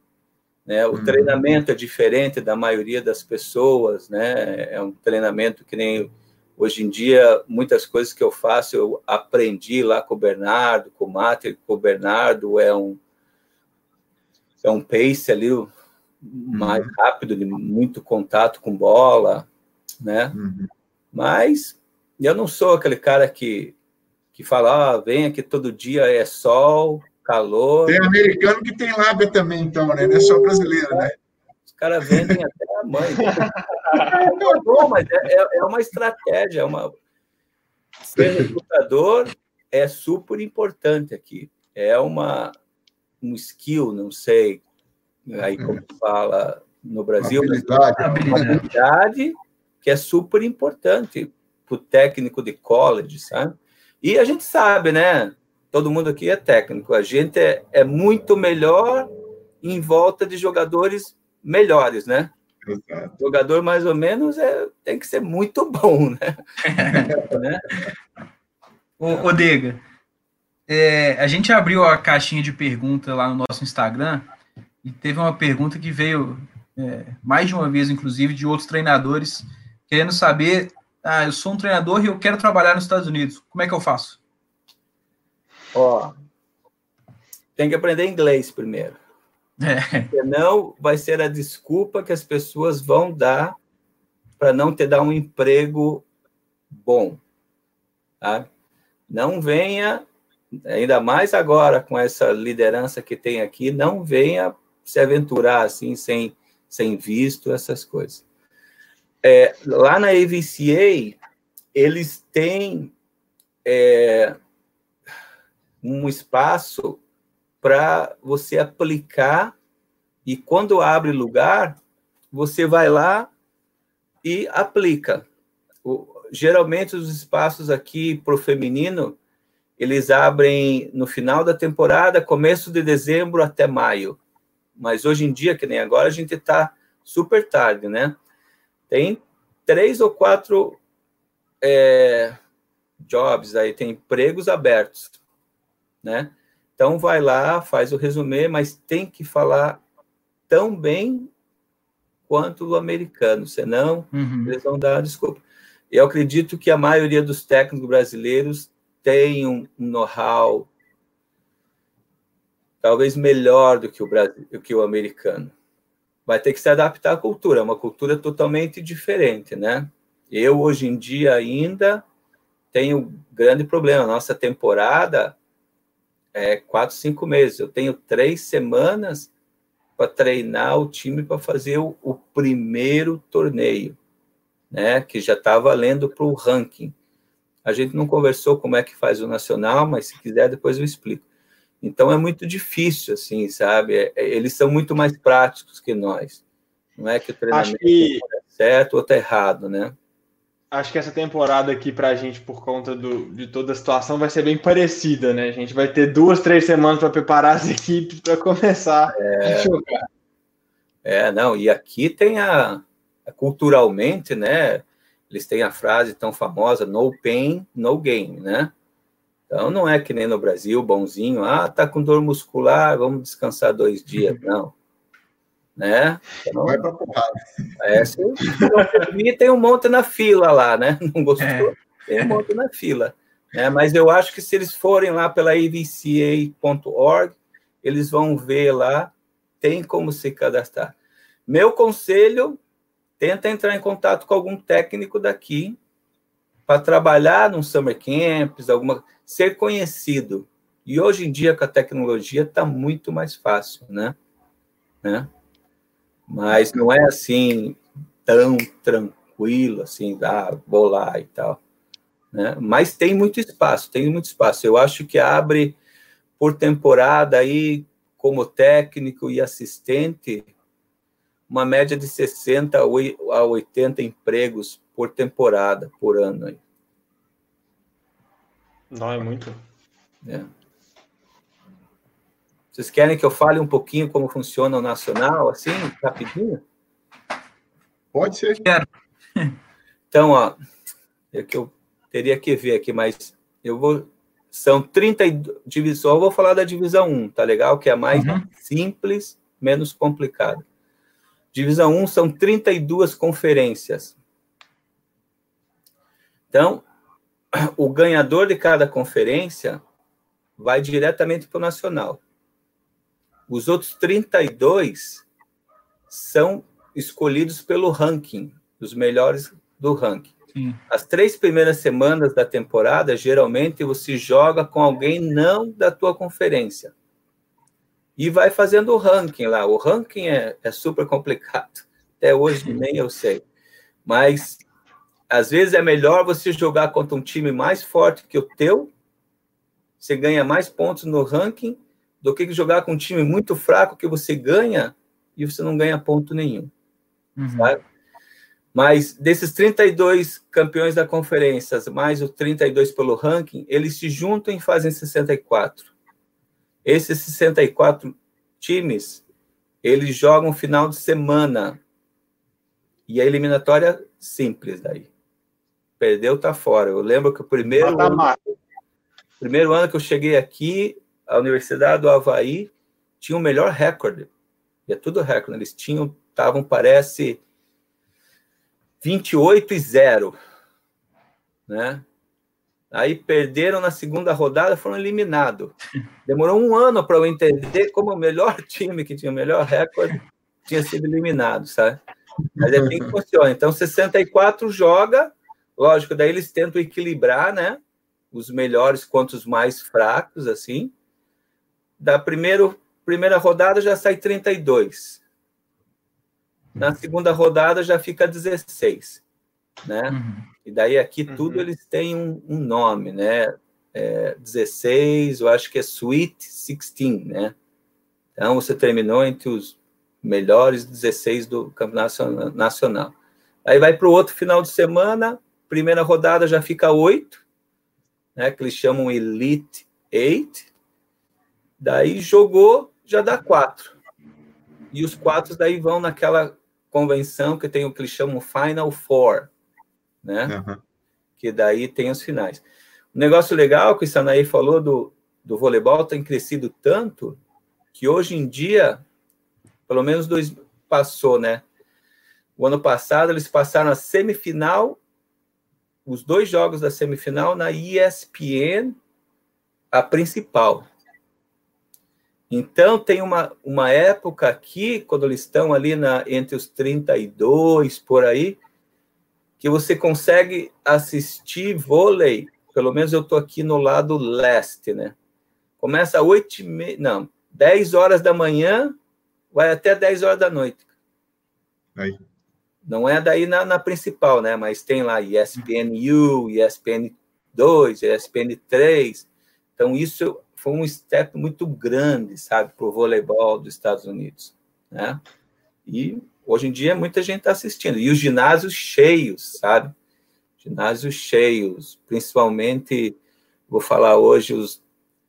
né? O uhum. treinamento é diferente da maioria das pessoas, né? É um treinamento que nem hoje em dia muitas coisas que eu faço eu aprendi lá com o Bernardo, com o Mater, com o Bernardo é um é um pace ali mais uhum. rápido, de muito contato com bola, né? Uhum. Mas eu não sou aquele cara que, que fala, ah, vem aqui todo dia, é sol, calor. Tem americano que tem lábia também, então, né? Não é só brasileiro, né? Os caras vendem até a mãe. é mas é, é, é uma estratégia, é uma... Ser recrutador é super importante aqui. É uma, um skill, não sei, aí como fala no Brasil, habilidade, uma habilidade que é super importante para o técnico de college, sabe? E a gente sabe, né? Todo mundo aqui é técnico, a gente é, é muito melhor em volta de jogadores melhores, né? Exato. Jogador mais ou menos é, tem que ser muito bom, né? né? Ô, Dega, é, a gente abriu a caixinha de pergunta lá no nosso Instagram e teve uma pergunta que veio é, mais de uma vez, inclusive, de outros treinadores, querendo saber: ah, eu sou um treinador e eu quero trabalhar nos Estados Unidos, como é que eu faço? Ó, tem que aprender inglês primeiro. É. Senão vai ser a desculpa que as pessoas vão dar para não te dar um emprego bom. Tá? Não venha ainda mais agora com essa liderança que tem aqui, não venha se aventurar assim sem, sem visto, essas coisas. É, lá na AVCA, eles têm é, um espaço para você aplicar e quando abre lugar, você vai lá e aplica. O, geralmente os espaços aqui para o feminino eles abrem no final da temporada, começo de dezembro até maio. Mas hoje em dia, que nem agora, a gente está super tarde, né? Tem três ou quatro é, jobs aí, tem empregos abertos, né? Então vai lá, faz o resumê, mas tem que falar tão bem quanto o americano, senão uhum. eles vão dar desculpa. Eu acredito que a maioria dos técnicos brasileiros tem um know-how talvez melhor do que o Brasil, do que o americano. Vai ter que se adaptar à cultura, é uma cultura totalmente diferente, né? Eu hoje em dia ainda tenho um grande problema. Nossa temporada é quatro, cinco meses. Eu tenho três semanas para treinar o time para fazer o, o, primeiro torneio, né? Que já está valendo para o ranking. A gente não conversou como é que faz o nacional, mas se quiser depois eu explico. Então é muito difícil, assim, sabe? É, é eles são muito mais práticos que nós. Não é que o treinamento que... é certo ou está errado, né? Acho que essa temporada aqui para a gente, por conta do, de toda a situação, vai ser bem parecida, né? A gente vai ter duas, três semanas para preparar as equipes para começar é, a jogar. É, não, e aqui tem a, a, culturalmente, né? Eles têm a frase tão famosa, no pain, no gain, né? Então não é que nem no Brasil, bonzinho, ah, tá com dor muscular, vamos descansar dois dias. Não né? Então, Vai para porrada. É, se tem um monte na fila lá, né? Não gostou? É. Tem um monte na fila. Né? Mas eu acho que se eles forem lá pela avca.org, eles vão ver lá, tem como se cadastrar. Meu conselho, tenta entrar em contato com algum técnico daqui para trabalhar num summer camps, alguma ser conhecido. E hoje em dia com a tecnologia está muito mais fácil, né? né? Mas não é assim tão tranquilo assim, ah, vou lá e tal. Né? Mas tem muito espaço, tem muito espaço. Eu acho que abre por temporada aí, como técnico e assistente, uma média de 60 a 80 empregos por temporada, por ano. Não é muito. É. Vocês querem que eu fale um pouquinho como funciona o nacional, assim, rapidinho? Pode ser. Quero. Então, ó, é que eu teria que ver aqui, mas eu vou. São 30 divisões. Eu vou falar da divisão 1, tá legal? Que é a mais uhum. simples, menos complicada. Divisão 1 são 32 conferências. Então, o ganhador de cada conferência vai diretamente para o nacional. Os outros 32 são escolhidos pelo ranking, os melhores do ranking. Sim. As três primeiras semanas da temporada, geralmente você joga com alguém não da tua conferência. E vai fazendo o ranking lá. O ranking é, é super complicado. Até hoje nem eu sei. Mas às vezes é melhor você jogar contra um time mais forte que o teu. Você ganha mais pontos no ranking do que jogar com um time muito fraco que você ganha e você não ganha ponto nenhum. Uhum. Sabe? Mas desses 32 campeões da conferência, mais os 32 pelo ranking, eles se juntam e fazem 64. Esses 64 times, eles jogam final de semana. E a eliminatória simples daí. Perdeu, tá fora. Eu lembro que o primeiro ano, primeiro ano que eu cheguei aqui, a Universidade do Havaí tinha o melhor recorde. E é tudo recorde. Eles tinham, estavam, parece, 28 e 0. Né? Aí perderam na segunda rodada, foram eliminados. Demorou um ano para eu entender como o melhor time que tinha o melhor recorde tinha sido eliminado, sabe? Mas é assim que funciona. Então, 64 joga, lógico, daí eles tentam equilibrar, né? Os melhores contra os mais fracos, assim da primeiro, primeira rodada já sai 32. Na segunda rodada já fica 16, né? Uhum. E daí aqui uhum. tudo eles têm um, um nome, né? É, 16, eu acho que é Sweet 16, né? Então você terminou entre os melhores 16 do campeonato nacional. Aí vai para o outro final de semana, primeira rodada já fica 8, né? Que eles chamam Elite 8, Daí jogou, já dá quatro. E os quatro daí vão naquela convenção que tem o que eles chamam Final Four, né? Uhum. Que daí tem os finais. O negócio legal que o Sanaí falou do, do voleibol tem crescido tanto que hoje em dia, pelo menos dois passou, né? O ano passado eles passaram a semifinal, os dois jogos da semifinal na ESPN, a principal. Então, tem uma, uma época aqui, quando eles estão ali na, entre os 32, por aí, que você consegue assistir vôlei, pelo menos eu estou aqui no lado leste, né? Começa às 8 e meia, não, 10 horas da manhã, vai até 10 horas da noite. Aí. Não é daí na, na principal, né? Mas tem lá ESPNU, ESPN2, ESPN3. Então, isso foi um step muito grande, sabe, para o voleibol dos Estados Unidos, né? E hoje em dia muita gente está assistindo. E os ginásios cheios, sabe? Ginásios cheios, principalmente, vou falar hoje, os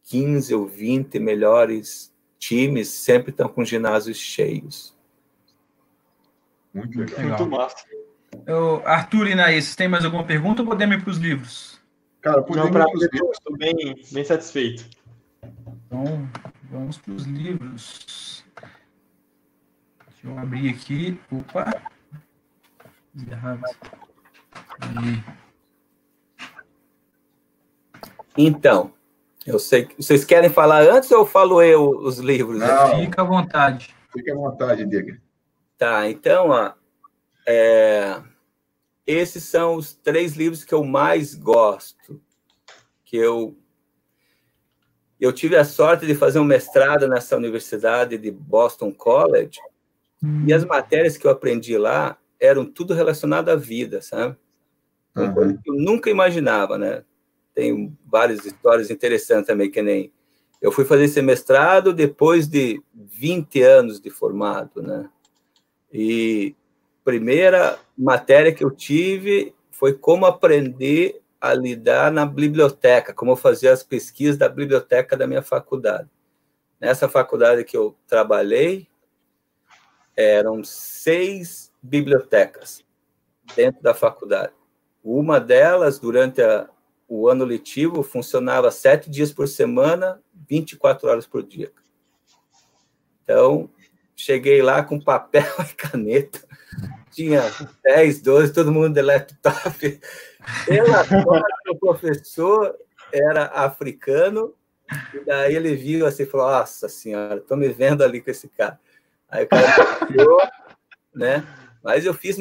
15 ou 20 melhores times sempre estão com ginásios cheios. Muito legal. Muito massa. Eu, Arthur e Naís, tem mais alguma pergunta ou podemos ir para os livros? Cara, podemos para os livros. Estou bem, bem satisfeito. Então, vamos para os livros. Deixa eu abrir aqui. Opa! Então, eu sei que vocês querem falar antes ou eu falo eu os livros? Não, Fica à vontade. Fica à vontade, diga. Tá, então, ó, é, esses são os três livros que eu mais gosto, que eu eu tive a sorte de fazer um mestrado nessa universidade de Boston College e as matérias que eu aprendi lá eram tudo relacionado à vida, sabe? Uma coisa que eu nunca imaginava, né? Tem várias histórias interessantes também, que nem eu fui fazer esse mestrado depois de 20 anos de formado, né? E primeira matéria que eu tive foi como aprender a lidar na biblioteca, como fazer as pesquisas da biblioteca da minha faculdade. Nessa faculdade que eu trabalhei, eram seis bibliotecas dentro da faculdade. Uma delas, durante a, o ano letivo, funcionava sete dias por semana, 24 horas por dia. Então, cheguei lá com papel e caneta, tinha 10, 12, todo mundo de laptop. Sorte, o professor era africano, e daí ele viu assim e falou: Nossa senhora, estou me vendo ali com esse cara. Aí o cara ficou, né? Mas eu fiz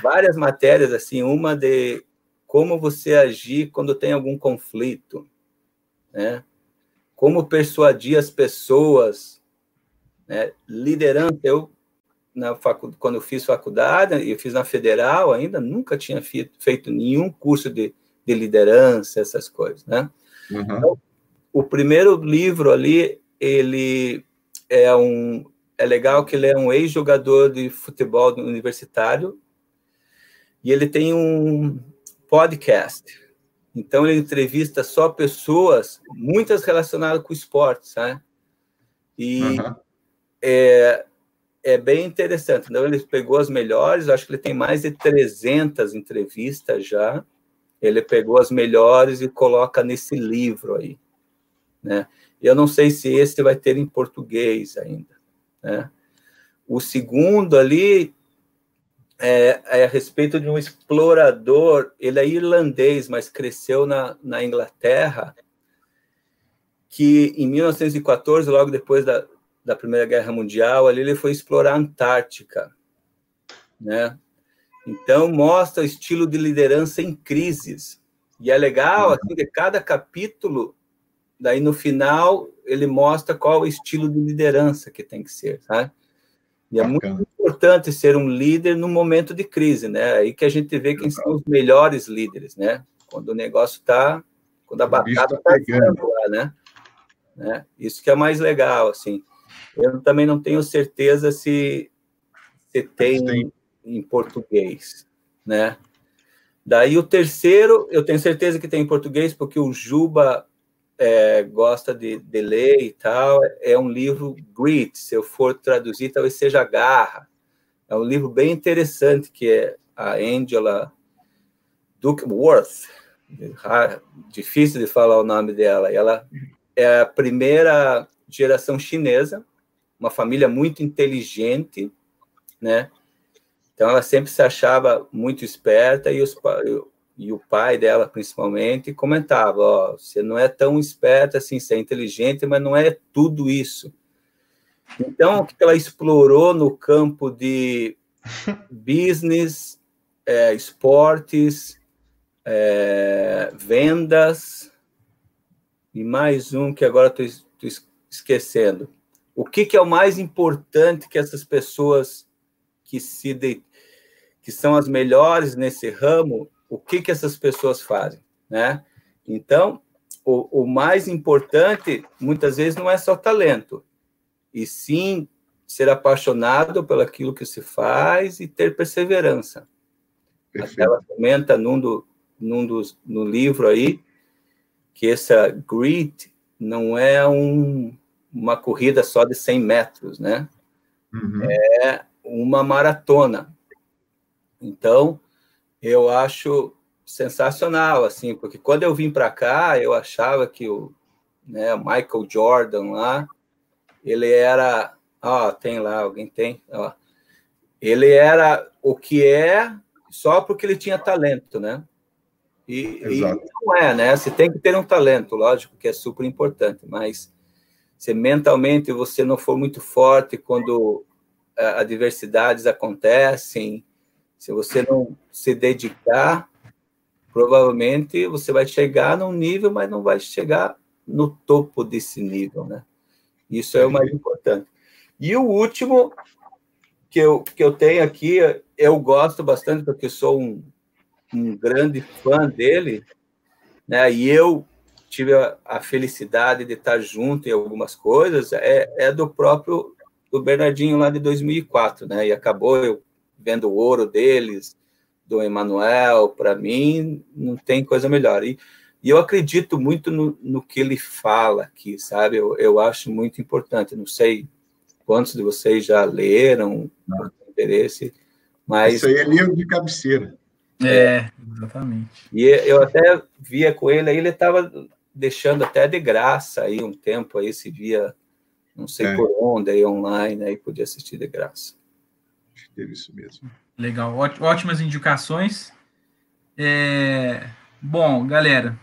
várias matérias, assim, uma de como você agir quando tem algum conflito, né? Como persuadir as pessoas, né? Liderança, eu na facu... quando eu fiz faculdade, eu fiz na federal ainda, nunca tinha feito nenhum curso de, de liderança, essas coisas, né? Uhum. Então, o primeiro livro ali, ele é um é legal que ele é um ex-jogador de futebol universitário e ele tem um podcast. Então ele entrevista só pessoas, muitas relacionadas com esporte, sabe? E uhum. É, é bem interessante. Então, ele pegou as melhores, acho que ele tem mais de 300 entrevistas já. Ele pegou as melhores e coloca nesse livro aí. Né? Eu não sei se esse vai ter em português ainda. Né? O segundo ali é, é, a respeito de um explorador, ele é irlandês, mas cresceu na, na Inglaterra, que em 1914, logo depois da, da Primeira Guerra Mundial, ali ele foi explorar a Antártica, né? Então mostra o estilo de liderança em crises. E é legal assim que cada capítulo, daí no final ele mostra qual o estilo de liderança que tem que ser, tá? E é muito importante ser um líder no momento de crise, né? Aí que a gente vê quem são os melhores líderes, né? Quando o negócio está, quando a batata está lá, né? né? Isso que é mais legal, assim. Eu também não tenho certeza se, se tem, em português, né? Daí o terceiro, eu tenho certeza que tem em português, porque o Juba é, gosta de, de, ler e tal. É um livro Grit, se eu for traduzir, talvez seja Garra. É um livro bem interessante que é a Angela Duckworth, difícil de falar o nome dela. Ela é a primeira geração chinesa uma família muito inteligente, né? Então ela sempre se achava muito esperta e, os, e o pai dela, principalmente, comentava: Ó, oh, você não é tão esperta assim, você é inteligente, mas não é tudo isso. Então, o que ela explorou no campo de business, é, esportes, é, vendas, e mais um que agora estou esquecendo o que, que é o mais importante que essas pessoas que se de, que são as melhores nesse ramo, o que, que essas pessoas fazem, né? Então, o, o mais importante, muitas vezes, não é só talento, e sim ser apaixonado pelo aquilo que se faz e ter perseverança. Perfeito. Ela comenta num, do, num dos, no livro aí que essa grit não é um, uma corrida só de 100 metros, né? Uhum. É uma maratona. Então, eu acho sensacional, assim, porque quando eu vim para cá, eu achava que o né, Michael Jordan lá, ele era, ó, tem lá, alguém tem, ó, ele era o que é só porque ele tinha talento, né? E, e, não é, né? Você tem que ter um talento, lógico que é super importante, mas se mentalmente você não for muito forte quando é, adversidades acontecem, se você não se dedicar, provavelmente você vai chegar num nível, mas não vai chegar no topo desse nível, né? Isso é o mais importante. E o último que eu, que eu tenho aqui, eu gosto bastante porque sou um, um grande fã dele, né? E eu tive a, a, felicidade de estar junto em algumas coisas, é, é do próprio do Bernardinho lá de 2004, né? E acabou eu vendo o ouro deles, do Emanuel, para mim, não tem coisa melhor. E, e eu acredito muito no, no, que ele fala aqui, sabe? Eu, eu acho muito importante. Não sei quantos de vocês já leram, não. interesse, mas. Isso aí é livro de cabeceira. É, exatamente. E eu até via com ele, aí ele estava deixando até de graça aí um tempo aí, se via, não sei é. por onde, aí online, aí podia assistir de graça. Teve isso mesmo. Legal, ótimas indicações. É... Bom, galera,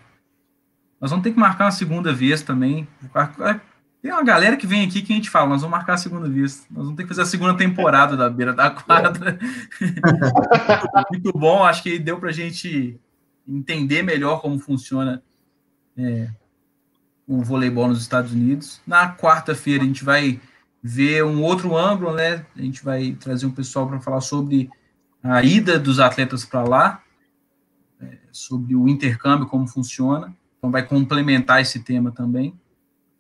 nós vamos ter que marcar uma segunda vez também. Tem uma galera que vem aqui que a gente fala, nós vamos marcar a segunda vez. Nós vamos ter que fazer a segunda temporada da beira da quadra. É. Muito bom, acho que deu para a gente entender melhor como funciona é, o voleibol nos Estados Unidos. Na quarta-feira a gente vai ver um outro ângulo, né? A gente vai trazer um pessoal para falar sobre a ida dos atletas para lá, é, sobre o intercâmbio, como funciona. Então vai complementar esse tema também.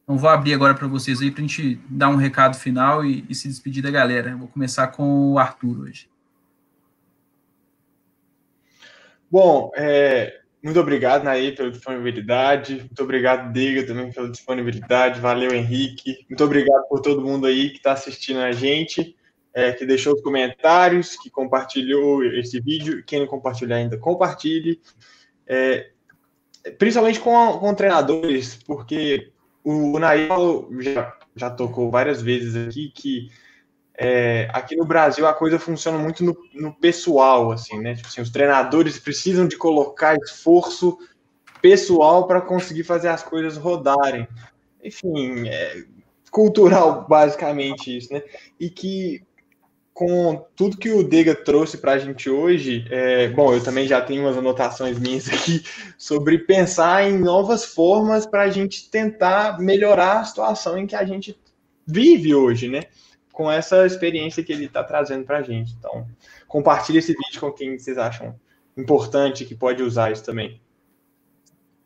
Então, vou abrir agora para vocês aí, para a gente dar um recado final e, e, se despedir da galera. Vou começar com o Arthur hoje. Bom, é, muito obrigado, Naí, pela disponibilidade. Muito obrigado, Diga, também pela disponibilidade. Valeu, Henrique. Muito obrigado por todo mundo aí que está assistindo a gente, é, que deixou os comentários, que compartilhou esse vídeo. Quem não compartilhar ainda, compartilhe. É, principalmente com, com treinadores, porque o Nail já, já tocou várias vezes aqui que é, aqui no Brasil a coisa funciona muito no, no pessoal, assim, né? Tipo assim, os treinadores precisam de colocar esforço pessoal para conseguir fazer as coisas rodarem. Enfim, é cultural basicamente isso, né? E que com tudo que o Dega trouxe para a gente hoje, é, bom, eu também já tenho umas anotações minhas aqui sobre pensar em novas formas para a gente tentar melhorar a situação em que a gente vive hoje, né? Com essa experiência que ele está trazendo para a gente. Então, compartilhe esse vídeo com quem vocês acham importante que pode usar isso também.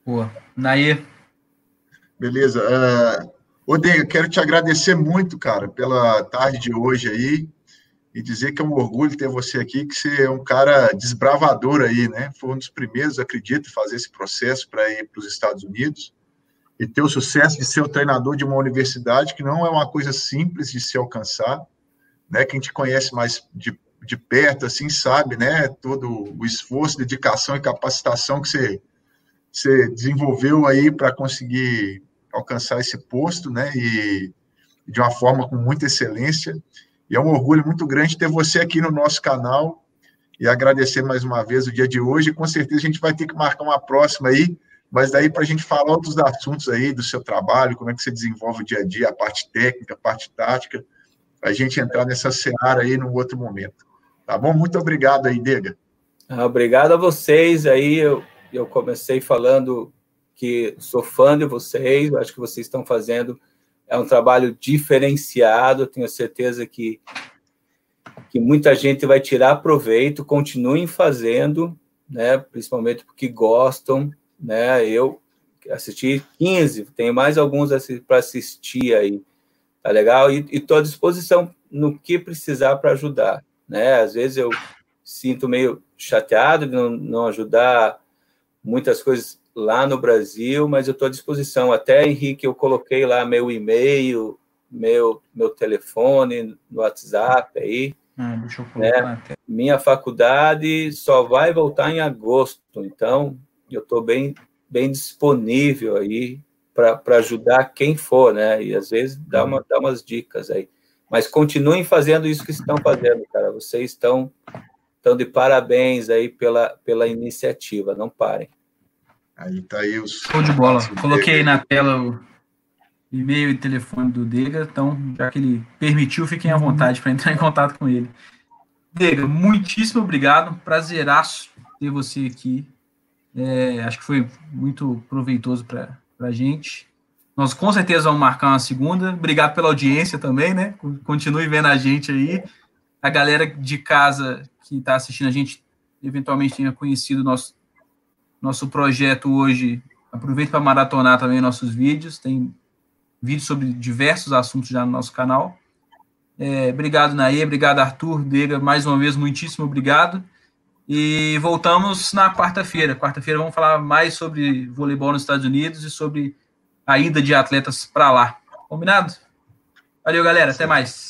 Boa. Nair. Beleza. Uh, ô, Dega, quero te agradecer muito, cara, pela tarde de hoje aí e dizer que é um orgulho ter você aqui, que você é um cara desbravador aí, né? Foi um dos primeiros, acredito, a fazer esse processo para ir para os Estados Unidos e ter o sucesso de ser o treinador de uma universidade que não é uma coisa simples de se alcançar, né? Quem te conhece mais de, de perto, assim, sabe, né? Todo o esforço, dedicação e capacitação que você, você desenvolveu aí para conseguir alcançar esse posto, né? E de uma forma com muita excelência. E é um orgulho muito grande ter você aqui no nosso canal e agradecer mais uma vez o dia de hoje. Com certeza a gente vai ter que marcar uma próxima aí, mas daí para a gente falar outros assuntos aí do seu trabalho, como é que você desenvolve o dia a dia, a parte técnica, a parte tática, a gente entrar nessa seara aí num outro momento. Tá bom? Muito obrigado aí, Dega. Ah, obrigado a vocês aí. Eu, eu comecei falando que sou fã de vocês, acho que vocês estão fazendo é um trabalho diferenciado, tenho certeza que, que muita gente vai tirar proveito, continuem fazendo, né, principalmente porque gostam, né, eu assisti 15, tenho mais alguns para assistir aí, tá legal? E estou à disposição no que precisar para ajudar, né, às vezes eu sinto meio chateado de não, não ajudar muitas coisas lá no Brasil, mas eu estou à disposição. Até, Henrique, eu coloquei lá meu e-mail, meu, meu telefone no WhatsApp aí. Colocar né? Minha faculdade só vai voltar em agosto, então eu estou bem, bem disponível aí para ajudar quem for, né? E às vezes dá, uma, dá umas dicas aí. Mas continuem fazendo isso que estão fazendo, cara. Vocês estão, estão de parabéns aí pela, pela iniciativa, não parem. Aí tá aí os. Show de bola. Coloquei aí na tela o e-mail e telefone do Dega, então, já que ele permitiu, fiquem à vontade para entrar em contato com ele. Dega, muitíssimo obrigado. Prazeraço ter você aqui. É, acho que foi muito proveitoso para a gente. Nós com certeza vamos marcar uma segunda. Obrigado pela audiência também, né? Continue vendo a gente aí. A galera de casa que está assistindo a gente eventualmente tenha conhecido nosso nosso projeto hoje, aproveita para maratonar também nossos vídeos, tem vídeos sobre diversos assuntos já no nosso canal. É, obrigado, Naê, obrigado, Arthur, Dega, mais uma vez, muitíssimo obrigado. E voltamos na quarta-feira. Quarta-feira vamos falar mais sobre voleibol nos Estados Unidos e sobre a ida de atletas para lá. Combinado? Valeu, galera. Até mais.